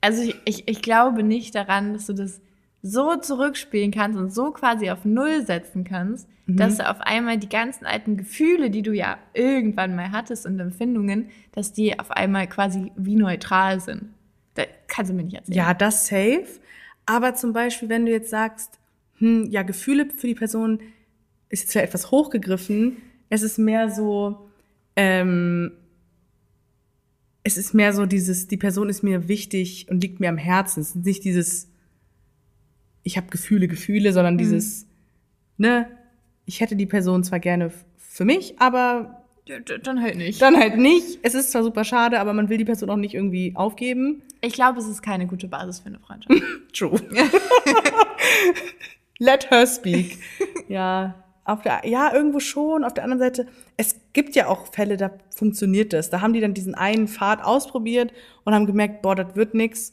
Also, ich, ich, ich glaube nicht daran, dass du das so zurückspielen kannst und so quasi auf Null setzen kannst, Mhm. dass du auf einmal die ganzen alten Gefühle, die du ja irgendwann mal hattest und Empfindungen, dass die auf einmal quasi wie neutral sind. Das kannst du mir nicht erzählen. Ja, das safe. Aber zum Beispiel, wenn du jetzt sagst, hm, ja, Gefühle für die Person ist jetzt zwar etwas hochgegriffen, es ist mehr so, ähm, es ist mehr so dieses, die Person ist mir wichtig und liegt mir am Herzen. Es ist nicht dieses, ich habe Gefühle, Gefühle, sondern dieses, ne, ich hätte die Person zwar gerne für mich, aber Dann halt nicht. dann halt nicht. Es ist zwar super schade, aber man will die Person auch nicht irgendwie aufgeben. Ich glaube, es ist keine gute Basis für eine Freundschaft. <laughs> True. <laughs> Let her speak. <laughs> Ja, auf der, ja, irgendwo schon. Auf der anderen Seite, es gibt ja auch Fälle, da funktioniert das. Da haben die dann diesen einen Pfad ausprobiert und haben gemerkt, boah, das wird nix.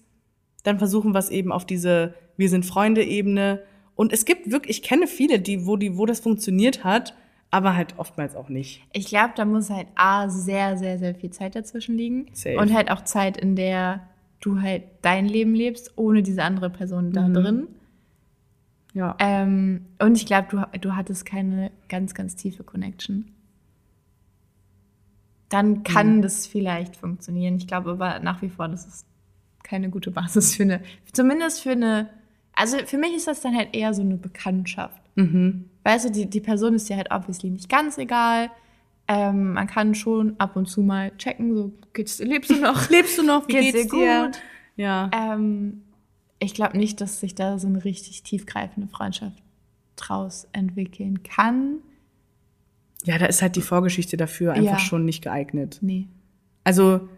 Dann versuchen wir es eben auf diese Wir sind Freunde-Ebene. Und es gibt wirklich, ich kenne viele, die, wo die, wo das funktioniert hat, aber halt oftmals auch nicht. Ich glaube, da muss halt A, sehr, sehr, sehr viel Zeit dazwischen liegen. Safe. Und halt auch Zeit, in der du halt dein Leben lebst, ohne diese andere Person da Mhm. drin. Ja. Ähm, und ich glaube, du, du hattest keine ganz, ganz tiefe Connection. Dann kann das vielleicht funktionieren. Ich glaube aber nach wie vor, das ist keine gute Basis für eine, zumindest für eine, also für mich ist das dann halt eher so eine Bekanntschaft. Mhm. Weißt du, die, die Person ist dir halt obviously nicht ganz egal. Ähm, man kann schon ab und zu mal checken, so, geht's, lebst du noch? Lebst du noch? Wie <laughs> Geht's geht's, dir dir? gut? Ja. Ähm, ich glaube nicht, dass sich da so eine richtig tiefgreifende Freundschaft draus entwickeln kann. Ja, da ist halt die Vorgeschichte dafür einfach Ja. schon nicht geeignet. Nee. Also,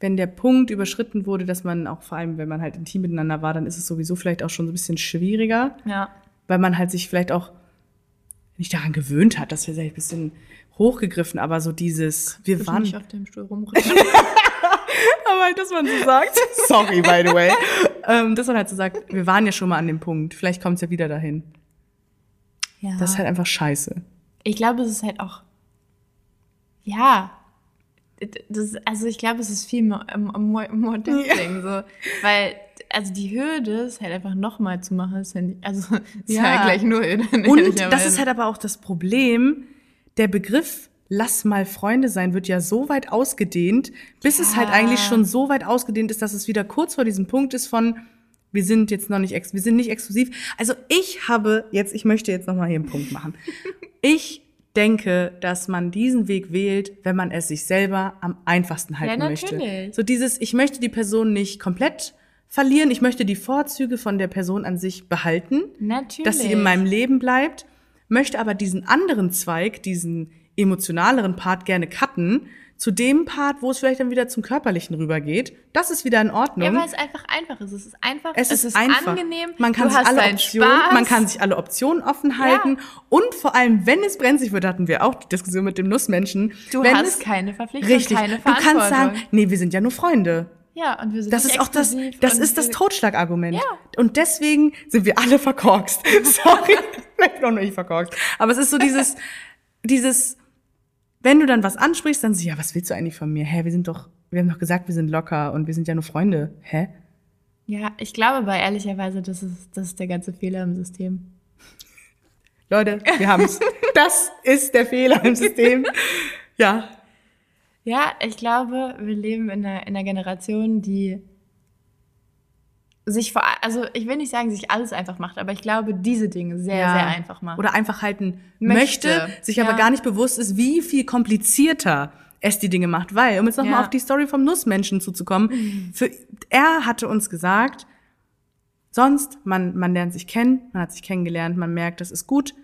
wenn der Punkt überschritten wurde, dass man auch vor allem, wenn man halt intim miteinander war, dann ist es sowieso vielleicht auch schon so ein bisschen schwieriger, Ja. weil man halt sich vielleicht auch nicht daran gewöhnt hat, das wäre vielleicht ein bisschen hochgegriffen, aber so dieses, wir Ich waren, nicht auf dem Stuhl rumrutschen. <laughs> <laughs> aber halt, dass man so sagt, sorry, by the way, ähm, dass man halt so sagt, wir waren ja schon mal an dem Punkt, vielleicht kommt es ja wieder dahin. ja. Das ist halt einfach scheiße. ich glaube, es ist halt auch, ja, das, also ich glaube, es ist viel more, more, more dating, so, weil, also die Hürde ist halt einfach nochmal zu machen, ist ja nicht, also ist ja, Ja. gleich nur Hürde. Und das ist halt aber auch das Problem, der Begriff lass mal Freunde sein wird ja so weit ausgedehnt, bis es halt Ja. eigentlich schon so weit ausgedehnt ist, dass es wieder kurz vor diesem Punkt ist von wir sind jetzt noch nicht ex wir sind nicht exklusiv. Also ich habe jetzt ich möchte jetzt noch mal hier einen Punkt machen. <laughs> Ich denke, dass man diesen Weg wählt, wenn man es sich selber am einfachsten halten möchte. natürlich. So dieses ich möchte die Person nicht komplett verlieren, ich möchte die Vorzüge von der Person an sich behalten Natürlich. dass sie in meinem Leben bleibt, möchte aber diesen anderen Zweig, diesen emotionaleren Part gerne cutten, zu dem Part, wo es vielleicht dann wieder zum Körperlichen rübergeht. Das ist wieder in Ordnung. Ja, weil es einfach einfach ist. Es ist einfach, es, ist, einfach. angenehm. Man kann sich alle Optionen, Spaß. man kann sich alle Optionen offen halten und vor allem, wenn es brenzlig wird, hatten wir auch die Diskussion mit dem Nussmenschen. Du wenn hast es, keine Verpflichtung, richtig. keine Du kannst Verantwortung. sagen, nee, wir sind ja nur Freunde. Ja, und wir sind Das ist auch das, das ist das Totschlagargument. Ja. Und deswegen sind wir alle verkorkst. <laughs> Sorry, vielleicht noch nicht verkorkst. Aber es ist so dieses, dieses, wenn du dann was ansprichst, dann so, ja, was willst du eigentlich von mir? Hä, wir sind doch, wir haben doch gesagt, wir sind locker und wir sind ja nur Freunde. Hä? Ja, ich glaube aber ehrlicherweise, das ist, das ist der ganze Fehler im System. Leute, wir haben's. <laughs> Das ist der Fehler im System. Ja. Ja, ich glaube, wir leben in einer, in einer Generation, die sich vor, also ich will nicht sagen, sich alles einfach macht, aber ich glaube, diese Dinge sehr, ja. sehr einfach macht. Oder einfach halten möchte, Möchte. sich Ja. aber gar nicht bewusst ist, wie viel komplizierter es die Dinge macht. Weil, um jetzt nochmal Ja. auf die Story vom Nussmenschen zuzukommen, <laughs> für, er hatte uns gesagt, sonst, man, man lernt sich kennen, man hat sich kennengelernt, man merkt, das ist gut.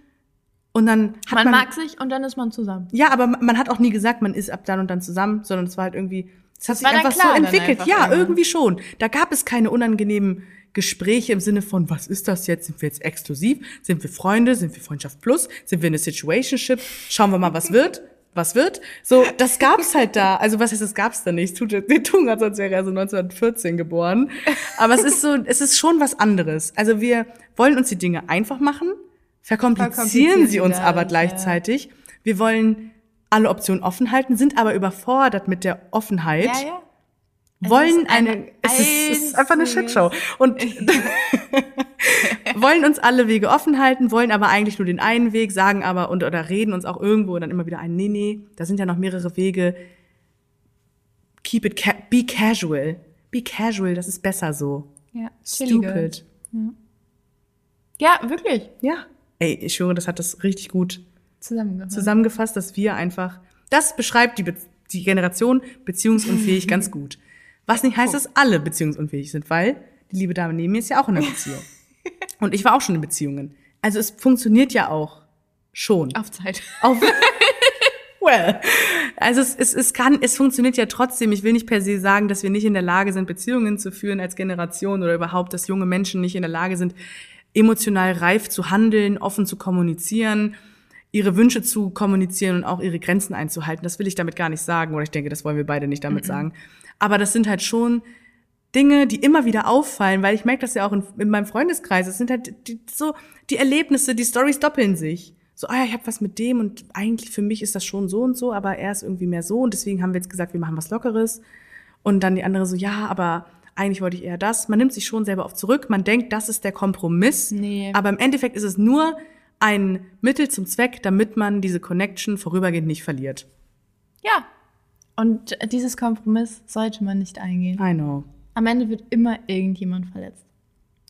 Und dann hat man, man, mag sich und dann ist man zusammen. ja, aber man hat auch nie gesagt, man ist ab dann und dann zusammen, sondern es war halt irgendwie, es hat sich einfach klar so entwickelt. einfach Ja, irgendwann. irgendwie schon. Da gab es keine unangenehmen Gespräche im Sinne von, was ist das jetzt? Sind wir jetzt exklusiv? Sind wir Freunde? Sind wir Freundschaft plus? Sind wir eine Situationship? Schauen wir mal, was wird? Was wird? So, das gab's halt da. Also, was heißt, das gab's da nicht? Tut, die tun als wäre er so 1914 geboren. Aber es ist so, es ist schon was anderes. Also, wir wollen uns die Dinge einfach machen, verkomplizieren Verkomplizieren sie uns aber alles, ja. gleichzeitig. Wir wollen alle Optionen offen halten, sind aber überfordert mit der Offenheit Ja, ja. wollen ist eine eine, es, ist, es ist einfach eine Shitshow und <laughs> wollen uns alle Wege offen halten, wollen aber eigentlich nur den einen Weg, sagen aber und oder reden uns auch irgendwo dann immer wieder ein, nee, nee, da sind ja noch mehrere Wege. Keep it, ca be casual. Be casual, das ist besser so. Ja. Stupid. Ja, wirklich. Ja. Ey, ich schwöre, das hat das richtig gut Zusammengefasst. zusammengefasst, dass wir einfach, das beschreibt die, Be die Generation beziehungsunfähig <laughs> ganz gut. Was nicht heißt, dass alle beziehungsunfähig sind, weil die liebe Dame neben mir ist ja auch in einer Beziehung. <laughs> Und ich war auch schon in Beziehungen. Also es funktioniert ja auch schon. Auf Zeit. Auf <laughs> well. Also es, es, es kann, es funktioniert ja trotzdem. Ich will nicht per se sagen, dass wir nicht in der Lage sind, Beziehungen zu führen als Generation oder überhaupt, dass junge Menschen nicht in der Lage sind, emotional reif zu handeln, offen zu kommunizieren, ihre Wünsche zu kommunizieren und auch ihre Grenzen einzuhalten. Das will ich damit gar nicht sagen, oder ich denke, das wollen wir beide nicht damit sagen. Aber das sind halt schon Dinge, die immer wieder auffallen, weil ich merke das ja auch in, in meinem Freundeskreis. Es sind halt die, so die Erlebnisse, die Stories doppeln sich. So, ah ja, ich habe was mit dem und eigentlich für mich ist das schon so und so, aber er ist irgendwie mehr so und deswegen haben wir jetzt gesagt, wir machen was Lockeres. Und dann die andere so, ja, aber eigentlich wollte ich eher das. Man nimmt sich schon selber oft zurück, man denkt, das ist der Kompromiss. Nee. Aber im Endeffekt ist es nur ein Mittel zum Zweck, damit man diese Connection vorübergehend nicht verliert. Ja. Und dieses Kompromiss sollte man nicht eingehen. I know. Am Ende wird immer irgendjemand verletzt.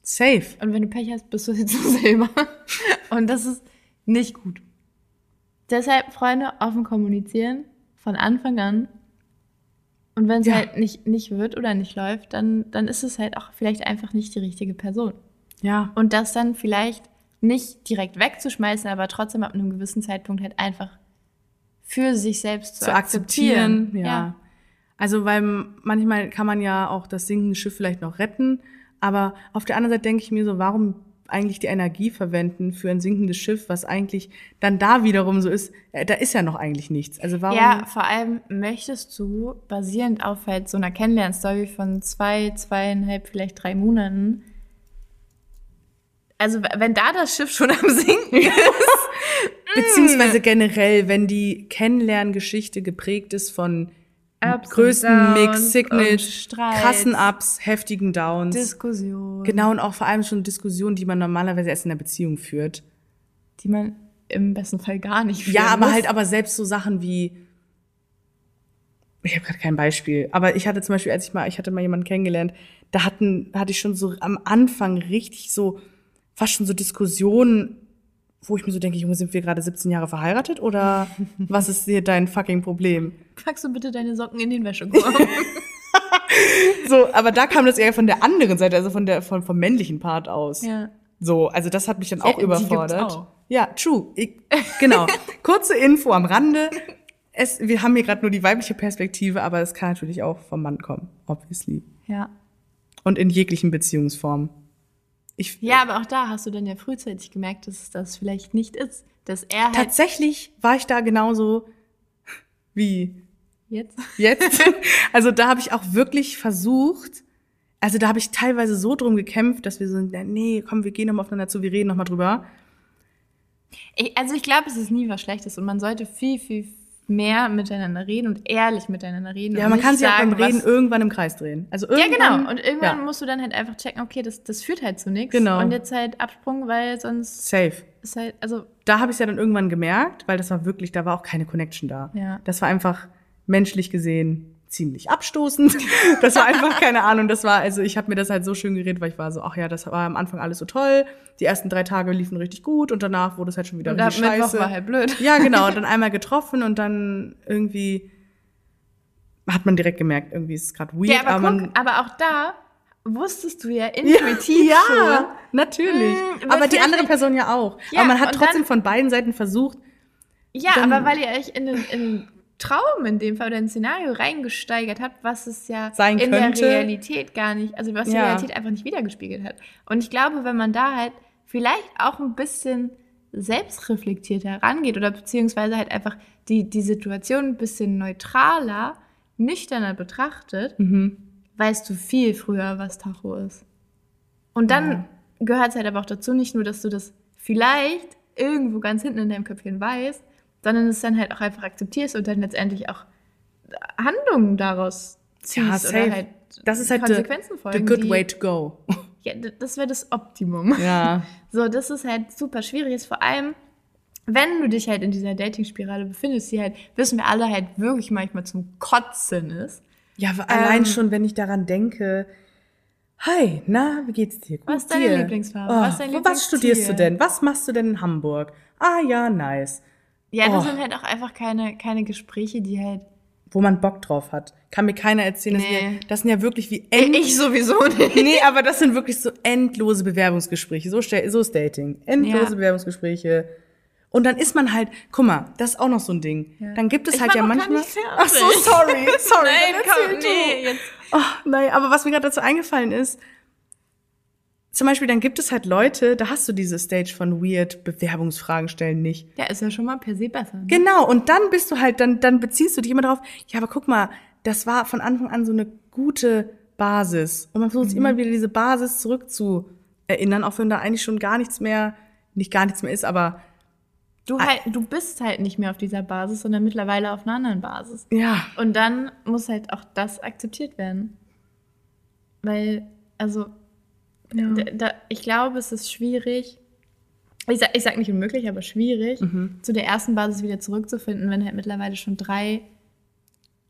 Safe. Und wenn du Pech hast, bist du jetzt du selber. <laughs> Und das ist nicht gut. Deshalb, Freunde, offen kommunizieren von Anfang an. Und wenn es Ja. halt nicht, nicht wird oder nicht läuft, dann, dann ist es halt auch vielleicht einfach nicht die richtige Person. Ja. Und das dann vielleicht nicht direkt wegzuschmeißen, aber trotzdem ab einem gewissen Zeitpunkt halt einfach für sich selbst zu, zu akzeptieren. Ja. Also, weil manchmal kann man ja auch das sinkende Schiff vielleicht noch retten, aber auf der anderen Seite denke ich mir so, warum eigentlich die Energie verwenden für ein sinkendes Schiff, was eigentlich dann da wiederum so ist, äh, da ist ja noch eigentlich nichts. Also warum? Ja, vor allem möchtest du, basierend auf halt so einer Kennenlernstory von zwei, zweieinhalb, vielleicht drei Monaten, also wenn da das Schiff schon am Sinken <laughs> ist, Beziehungsweise generell, wenn die Kennenlerngeschichte geprägt ist von Ups größten Mix, Streits, krassen Ups, heftigen Downs. Diskussion, genau, und auch vor allem schon Diskussionen, die man normalerweise erst in der Beziehung führt. die man im besten Fall gar nicht führen Ja, aber muss. halt aber selbst so Sachen wie ich habe gerade kein Beispiel, aber ich hatte zum Beispiel, als ich mal, ich hatte mal jemanden kennengelernt, da hatten, hatte ich schon so am Anfang richtig so, fast schon so Diskussionen, wo ich mir so denke, Junge, sind wir gerade 17 Jahre verheiratet oder <laughs> was ist hier dein fucking Problem? Packst du bitte deine Socken in den Wäschekorb? <laughs> So, aber da kam das eher von der anderen Seite, also von der, von, vom männlichen Part aus. ja. So, also das hat mich dann Ja, auch gibt's überfordert. auch. Ja, true. Ich, genau. <laughs> Kurze Info am Rande. Es, wir haben hier gerade nur die weibliche Perspektive, aber es kann natürlich auch vom Mann kommen, obviously. Ja. Und in jeglichen Beziehungsformen. Ich, Ja, aber auch da hast du dann ja frühzeitig gemerkt, dass es das vielleicht nicht ist. Dass er halt Tatsächlich war ich da genauso wie jetzt. jetzt. <laughs> Also da habe ich auch wirklich versucht, also da habe ich teilweise so drum gekämpft, dass wir so, nee, komm, wir gehen nochmal aufeinander zu, wir reden nochmal drüber. Ich, also ich glaube, es ist nie was Schlechtes und man sollte viel, viel mehr miteinander reden und ehrlich miteinander reden. Ja, man kann sich auch beim sagen, Reden irgendwann im Kreis drehen. Also Ja, irgendwann, genau. Und irgendwann ja, musst du dann halt einfach checken, okay, das, das führt halt zu nichts. Genau. Und jetzt halt Absprung, weil sonst safe. ist halt, also, Da habe ich es ja dann irgendwann gemerkt, weil das war wirklich, da war auch keine Connection da. Ja. Das war einfach menschlich gesehen ziemlich abstoßend. <laughs> Das war einfach keine Ahnung. Das war also, ich habe mir das halt so schön geredet, weil ich war so, ach ja, das war am Anfang alles so toll. Die ersten drei Tage liefen richtig gut und danach wurde es halt schon wieder und richtig Mittwoch scheiße. war halt blöd. Ja, genau. <laughs> Und dann einmal getroffen und dann irgendwie hat man direkt gemerkt, irgendwie ist es gerade weird. Ja, aber, man, guck, aber auch da wusstest du ja <laughs> intuitiv schon. ja, natürlich. Hm, aber die andere Person ja auch. Ja, aber man hat trotzdem dann- von beiden Seiten versucht, Ja, aber weil ihr euch in den, in den Traum in dem Fall oder ein Szenario reingesteigert habt, was es ja Sein in könnte. der Realität gar nicht, also was die Ja. Realität einfach nicht wiedergespiegelt hat. Und ich glaube, wenn man da halt vielleicht auch ein bisschen selbstreflektierter herangeht oder beziehungsweise halt einfach die, die Situation ein bisschen neutraler, nüchterner betrachtet, Mhm. weißt du viel früher, was Tacho ist. Und dann gehört es halt aber auch dazu, nicht nur, dass du das vielleicht irgendwo ganz hinten in deinem Köpfchen weißt, sondern es dann halt auch einfach akzeptierst und dann letztendlich auch Handlungen daraus ziehst Ja, oder halt Das ist halt Konsequenzen the, folgen. the good die, way to go. <laughs> Ja, das wäre das Optimum. Ja. <laughs> So, das ist halt super schwierig. Ist vor allem, wenn du dich halt in dieser Dating-Spirale befindest, die halt, wissen wir alle, halt wirklich manchmal zum Kotzen ist. Ja, allein Ähm, schon, wenn ich daran denke, hi, na, wie geht's dir? Gut Was ist deine dir? Lieblingsfarbe? Oh, Was dein wo- was studierst du Lieblingsziel? denn? Was machst du denn in Hamburg? Ah ja, nice. Ja, das Oh. sind halt auch einfach keine, keine Gespräche, die halt. Wo man Bock drauf hat. Kann mir keiner erzählen. Das, sind Nee. ja, das sind ja wirklich wie end Ich sowieso nicht. Nee, aber das sind wirklich so endlose Bewerbungsgespräche. So, so ist Dating. Endlose Ja. Bewerbungsgespräche. Und dann ist man halt, guck mal, das ist auch noch so ein Ding. Ja. Dann gibt es Ich halt ja manchmal. Ach so, sorry, sorry. Nein, komm, nee, jetzt. Oh, nein, aber was mir gerade dazu eingefallen ist, zum Beispiel, dann gibt es halt Leute, da hast du diese Stage von weird Bewerbungsfragen stellen nicht. Ja, ist ja schon mal per se besser. Ne? Genau, und dann bist du halt, dann, dann beziehst du dich immer darauf, ja, aber guck mal, das war von Anfang an so eine gute Basis. Und man versucht immer wieder diese Basis zurückzuerinnern, auch wenn da eigentlich schon gar nichts mehr, nicht gar nichts mehr ist, aber Du, halt, du bist halt nicht mehr auf dieser Basis, sondern mittlerweile auf einer anderen Basis. ja, Und dann muss halt auch das akzeptiert werden. Weil, also, Ja. da, da, ich glaube, es ist schwierig, ich sag, ich sag nicht unmöglich, aber schwierig, Mhm. zu der ersten Basis wieder zurückzufinden, wenn halt mittlerweile schon drei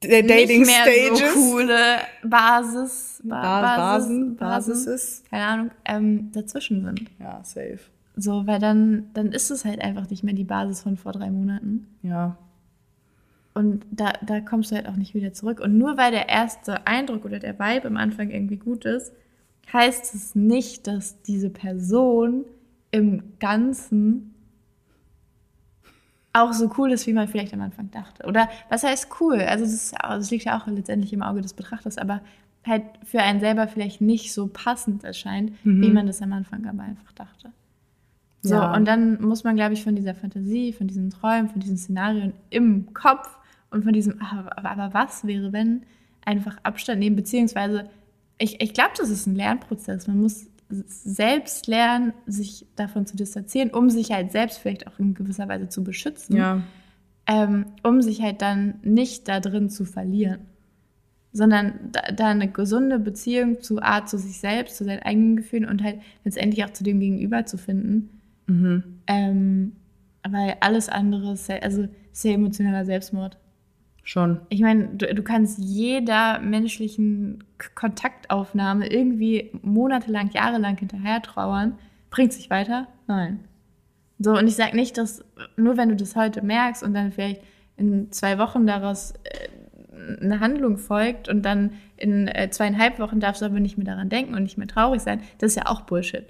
der Dating nicht mehr Stages. so coole Basis, ba Ba- Basen, Basen, Basises. keine Ahnung, ähm, dazwischen sind. Ja, safe. So, weil dann, dann ist es halt einfach nicht mehr die Basis von vor drei Monaten. Ja. Und da, da kommst du halt auch nicht wieder zurück. Und nur weil der erste Eindruck oder der Vibe am Anfang irgendwie gut ist, heißt es nicht, dass diese Person im Ganzen auch so cool ist, wie man vielleicht am Anfang dachte. Oder was heißt cool? Also das, ist, das liegt ja auch letztendlich im Auge des Betrachters, aber halt für einen selber vielleicht nicht so passend erscheint, wie man das am Anfang aber einfach dachte. So, Ja. und dann muss man, glaube ich, von dieser Fantasie, von diesen Träumen, von diesen Szenarien im Kopf und von diesem, aber, aber, aber was wäre, wenn, einfach Abstand nehmen, beziehungsweise, ich, ich glaube, das ist ein Lernprozess. Man muss selbst lernen, sich davon zu distanzieren, um sich halt selbst vielleicht auch in gewisser Weise zu beschützen, Ja. ähm, um sich halt dann nicht da drin zu verlieren, sondern da, da eine gesunde Beziehung zu Art zu sich selbst, zu seinen eigenen Gefühlen und halt letztendlich auch zu dem Gegenüber zu finden. Mhm. Ähm, weil alles andere ist also ist ja emotionaler Selbstmord. Schon. Ich meine, du, du kannst jeder menschlichen K Kontaktaufnahme irgendwie monatelang, jahrelang hinterher trauern. Bringt sich weiter? Nein. So, und ich sage nicht, dass nur wenn du das heute merkst und dann vielleicht in zwei Wochen daraus äh, eine Handlung folgt und dann in äh, zweieinhalb Wochen darfst du aber nicht mehr daran denken und nicht mehr traurig sein, das ist ja auch Bullshit.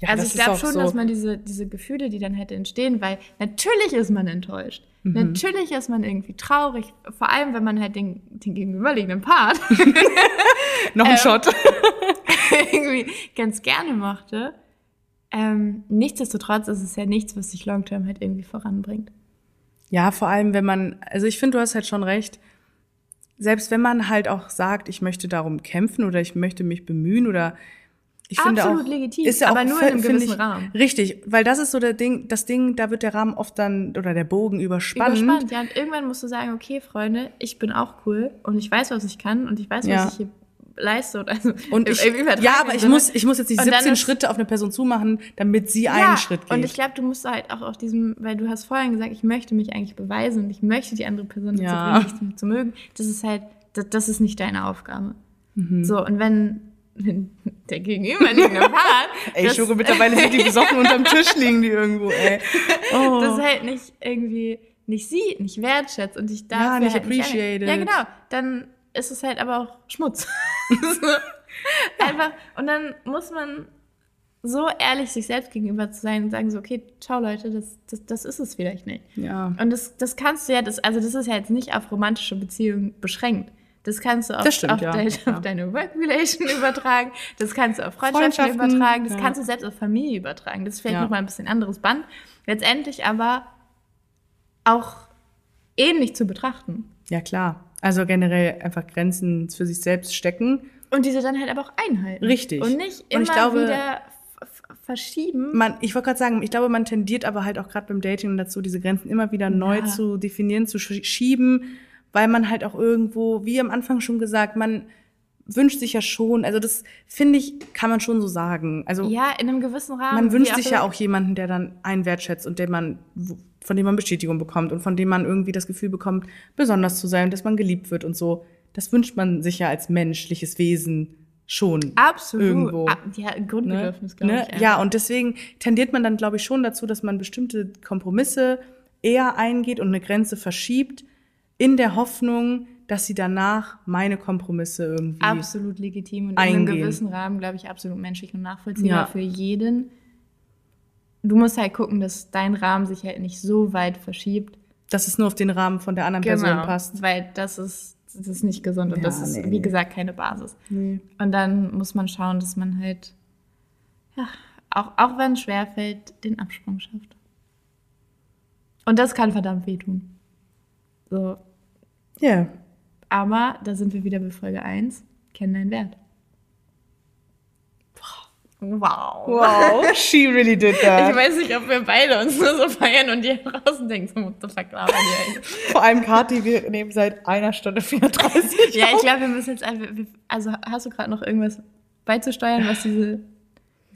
Ja, also ich glaube schon, so. dass man diese, diese Gefühle, die dann hätte entstehen, weil natürlich ist man enttäuscht. Mhm. Natürlich ist man irgendwie traurig, vor allem wenn man halt den, den gegenüberliegenden Part <laughs> Noch ein Ähm, Shot. <laughs> irgendwie ganz gerne mochte. Ähm, nichtsdestotrotz ist es ja nichts, was sich long-term halt irgendwie voranbringt. Ja, vor allem, wenn man, also ich finde, du hast halt schon recht. Selbst wenn man halt auch sagt, ich möchte darum kämpfen oder ich möchte mich bemühen oder ich finde Absolut auch, legitim, ist ja aber auch, nur in einem gewissen Rahmen. Richtig, weil das ist so der Ding, das Ding, da wird der Rahmen oft dann oder der Bogen überspannt. Überspannt, ja. Und irgendwann musst du sagen, okay, Freunde, ich bin auch cool und ich weiß, was ich kann und ich weiß, was Ja. ich hier leiste. Und, also Und <laughs> ich, ja, aber ich Sinne. muss, ich muss jetzt nicht Und dann 17 ist- Schritte auf eine Person zumachen, damit sie ja, einen Schritt geht. Und ich glaube, du musst halt auch auf diesem, weil du hast vorhin gesagt, ich möchte mich eigentlich beweisen und ich möchte die andere Person dazu Ja. bringen, mich zu, mögen. Das ist halt, das, das ist nicht deine Aufgabe. Mhm. So, und wenn <laughs> der gegenüberliegende Part. ey, ich das- schwöre, mittlerweile sind die besoffen <laughs> unterm Tisch liegen die irgendwo, ey. Oh. das halt nicht irgendwie nicht sieht, nicht wertschätzt und ich dafür Ja, nicht halt appreciated. ja, genau. Dann ist es halt aber auch Schmutz. <laughs> So. Einfach, und dann muss man so ehrlich sich selbst gegenüber zu sein und sagen so, okay, ciao Leute, das, das, das ist es vielleicht nicht. ja. Und das, das kannst du ja, das, also das ist ja jetzt nicht auf romantische Beziehungen beschränkt. Das kannst du auf, stimmt, auf, ja. dein, Ja. auf deine Work Relation <laughs> übertragen, das kannst du auf Freundschaften, Freundschaften, übertragen, das ja. kannst du selbst auf Familie übertragen. Das ist vielleicht Ja. nochmal ein bisschen anderes Band. Letztendlich aber auch ähnlich zu betrachten. ja, klar. Also generell einfach Grenzen für sich selbst stecken. Und diese dann halt aber auch einhalten. Richtig. Und nicht Und immer ich glaube- wieder verschieben. Man, ich wollte gerade sagen, ich glaube, man tendiert aber halt auch gerade beim Dating dazu, diese Grenzen immer wieder neu zu definieren, zu sch- schieben, weil man halt auch irgendwo, wie am Anfang schon gesagt, man wünscht sich ja schon, also das finde ich, kann man schon so sagen. Also Ja, in einem gewissen Rahmen. man wünscht sich ja auch jemanden, der dann einen wertschätzt und der man, von dem man Bestätigung bekommt und von dem man irgendwie das Gefühl bekommt, besonders zu sein, dass man geliebt wird und so. Das wünscht man sich ja als menschliches Wesen schon. Absolut. Irgendwo. Ah, Ja, Grundbedürfnis, Ne? glaube Ne? ich. Ja, und deswegen tendiert man dann, glaube ich, schon dazu, dass man bestimmte Kompromisse eher eingeht und eine Grenze verschiebt, in der Hoffnung, dass sie danach meine Kompromisse irgendwie. Absolut legitim und in eingehen. einem gewissen Rahmen, glaube ich, absolut menschlich und nachvollziehbar Ja. für jeden. Du musst halt gucken, dass dein Rahmen sich halt nicht so weit verschiebt. Dass es nur auf den Rahmen von der anderen Person passt. Weil das ist, das ist nicht gesund und Ja, das ist, nee, wie gesagt, keine Basis. Nee. Und dann muss man schauen, dass man halt, ja, auch, auch wenn es schwerfällt, den Absprung schafft. Und das kann verdammt wehtun. So. Ja. Aber da sind wir wieder bei Folge 1. Kenn deinen Wert. Wow. Wow, <laughs> she really did that. Ich weiß nicht, ob wir beide uns nur so feiern und die draußen denken, so, what the fuck labern die eigentlich? Vor allem Kathi, wir nehmen seit einer Stunde 34. Ja, ich glaube, wir müssen jetzt einfach, also hast du gerade noch irgendwas beizusteuern, was diese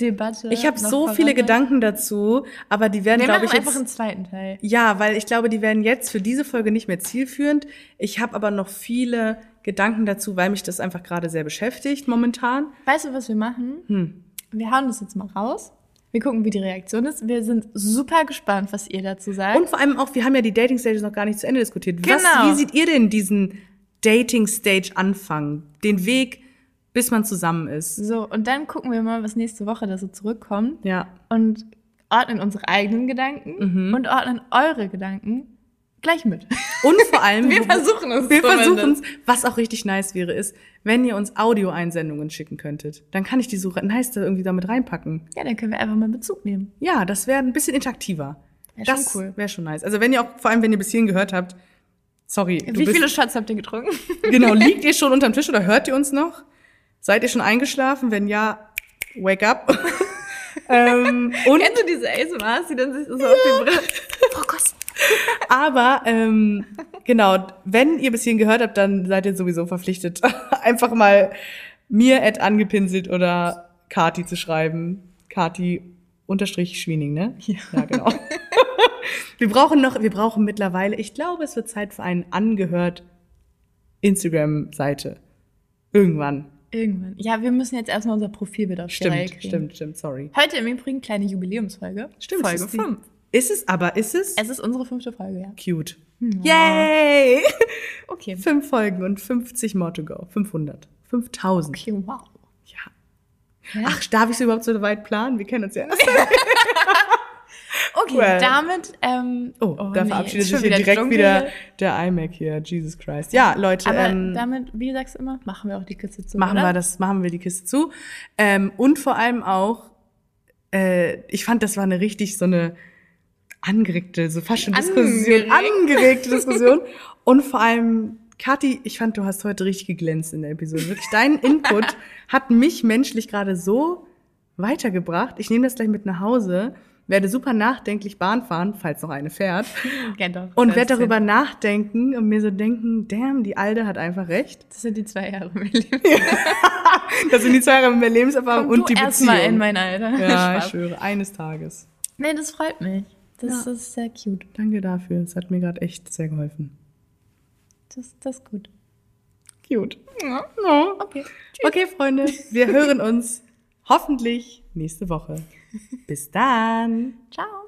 Debatte Ich habe so viele? Gedanken dazu, aber die werden, glaube ich, einfach einen jetzt. zweiten Teil. Ja, weil ich glaube, die werden jetzt für diese Folge nicht mehr zielführend. Ich habe aber noch viele Gedanken dazu, weil mich das einfach gerade sehr beschäftigt momentan. Weißt du, was wir machen? Hm. Wir hauen das jetzt mal raus. Wir gucken, wie die Reaktion ist. Wir sind super gespannt, was ihr dazu sagt. Und vor allem auch, wir haben ja die Dating Stages noch gar nicht zu Ende diskutiert. Was, Genau. wie seht ihr denn diesen Dating Stage anfangen? Den Weg, bis man zusammen ist? so, und dann gucken wir mal, was nächste Woche da so zurückkommt. Ja. Und ordnen unsere eigenen Gedanken Mhm. und ordnen eure Gedanken gleich mit. Und vor allem, <laughs> Wir versuchen es Wir versuchen es. Was auch richtig nice wäre, ist, wenn ihr uns Audioeinsendungen schicken könntet. Dann kann ich die so nice da irgendwie damit reinpacken. Ja, dann können wir einfach mal Bezug nehmen. Ja, das wäre ein bisschen interaktiver. Wär das cool. Wäre schon nice. Also wenn ihr auch, vor allem wenn ihr bis hierhin gehört habt, sorry. Wie viele Shots habt ihr getrunken? Genau, <laughs> liegt ihr schon unterm Tisch oder hört ihr uns noch? Seid ihr schon eingeschlafen? Wenn ja, wake up. <laughs> ähm, und Kennst du diese ASMRs, die dann sich so auf die Brille... <laughs> Frau Kost. Aber ähm, genau, wenn ihr bis hierhin gehört habt, dann seid ihr sowieso verpflichtet, <laughs> einfach mal mir at angepinselt oder Kati zu schreiben. Kati unterstrich Schwiening, ne? Ja, genau. wir brauchen noch, wir brauchen mittlerweile, ich glaube, es wird Zeit für einen angehört Instagram-Seite. Irgendwann. Irgendwann. Ja, wir müssen jetzt erstmal unser Profilbild auf Stimmt, kriegen. stimmt, stimmt, sorry. Heute im Übrigen kleine Jubiläumsfolge. Folge ist es die- 5. Ist es, aber ist es? Es ist unsere fünfte Folge, ja. Cute. Yay! <laughs> Okay. Fünf Folgen und 50 more to go. 500. 5000. Okay, wow. Ja. Ach, darf ich so überhaupt so weit planen? Wir kennen uns ja. <laughs> <laughs> Okay, Well. damit. Ähm, Oh, da nee, verabschiedet sich hier direkt dunkel. wieder der iMac hier. Jesus Christ. Ja, Leute, Aber ähm, damit, wie sagst du immer, machen wir auch die Kiste zu. machen oder? wir das, machen wir die Kiste zu. Ähm, und vor allem auch, äh, ich fand, das war eine richtig so eine angeregte, so fast schon Diskussion, Angeregt. angeregte Diskussion. <laughs> Und vor allem, Kathi, ich fand, du hast heute richtig geglänzt in der Episode. Wirklich, dein Input <laughs> hat mich menschlich gerade so weitergebracht. Ich nehme das gleich mit nach Hause, werde super nachdenklich Bahn fahren, falls noch eine fährt. <laughs> Ja, doch, Und werde darüber nachdenken und mir so denken, damn, die Alte hat einfach recht. Das sind die zwei Jahre mein <laughs> Leben. Das sind die zwei Jahre mehr Lebenserfahrung und die erst Beziehung. mal in mein Alter. ja, ich schwöre, eines Tages. Nee, das freut mich. Das Ja. ist sehr cute. Danke dafür. Es hat mir gerade echt sehr geholfen. Das, das ist gut. Cute. Ja. Ja. Okay. Okay, Freunde, wir hören uns hoffentlich nächste Woche. Bis dann. Ciao.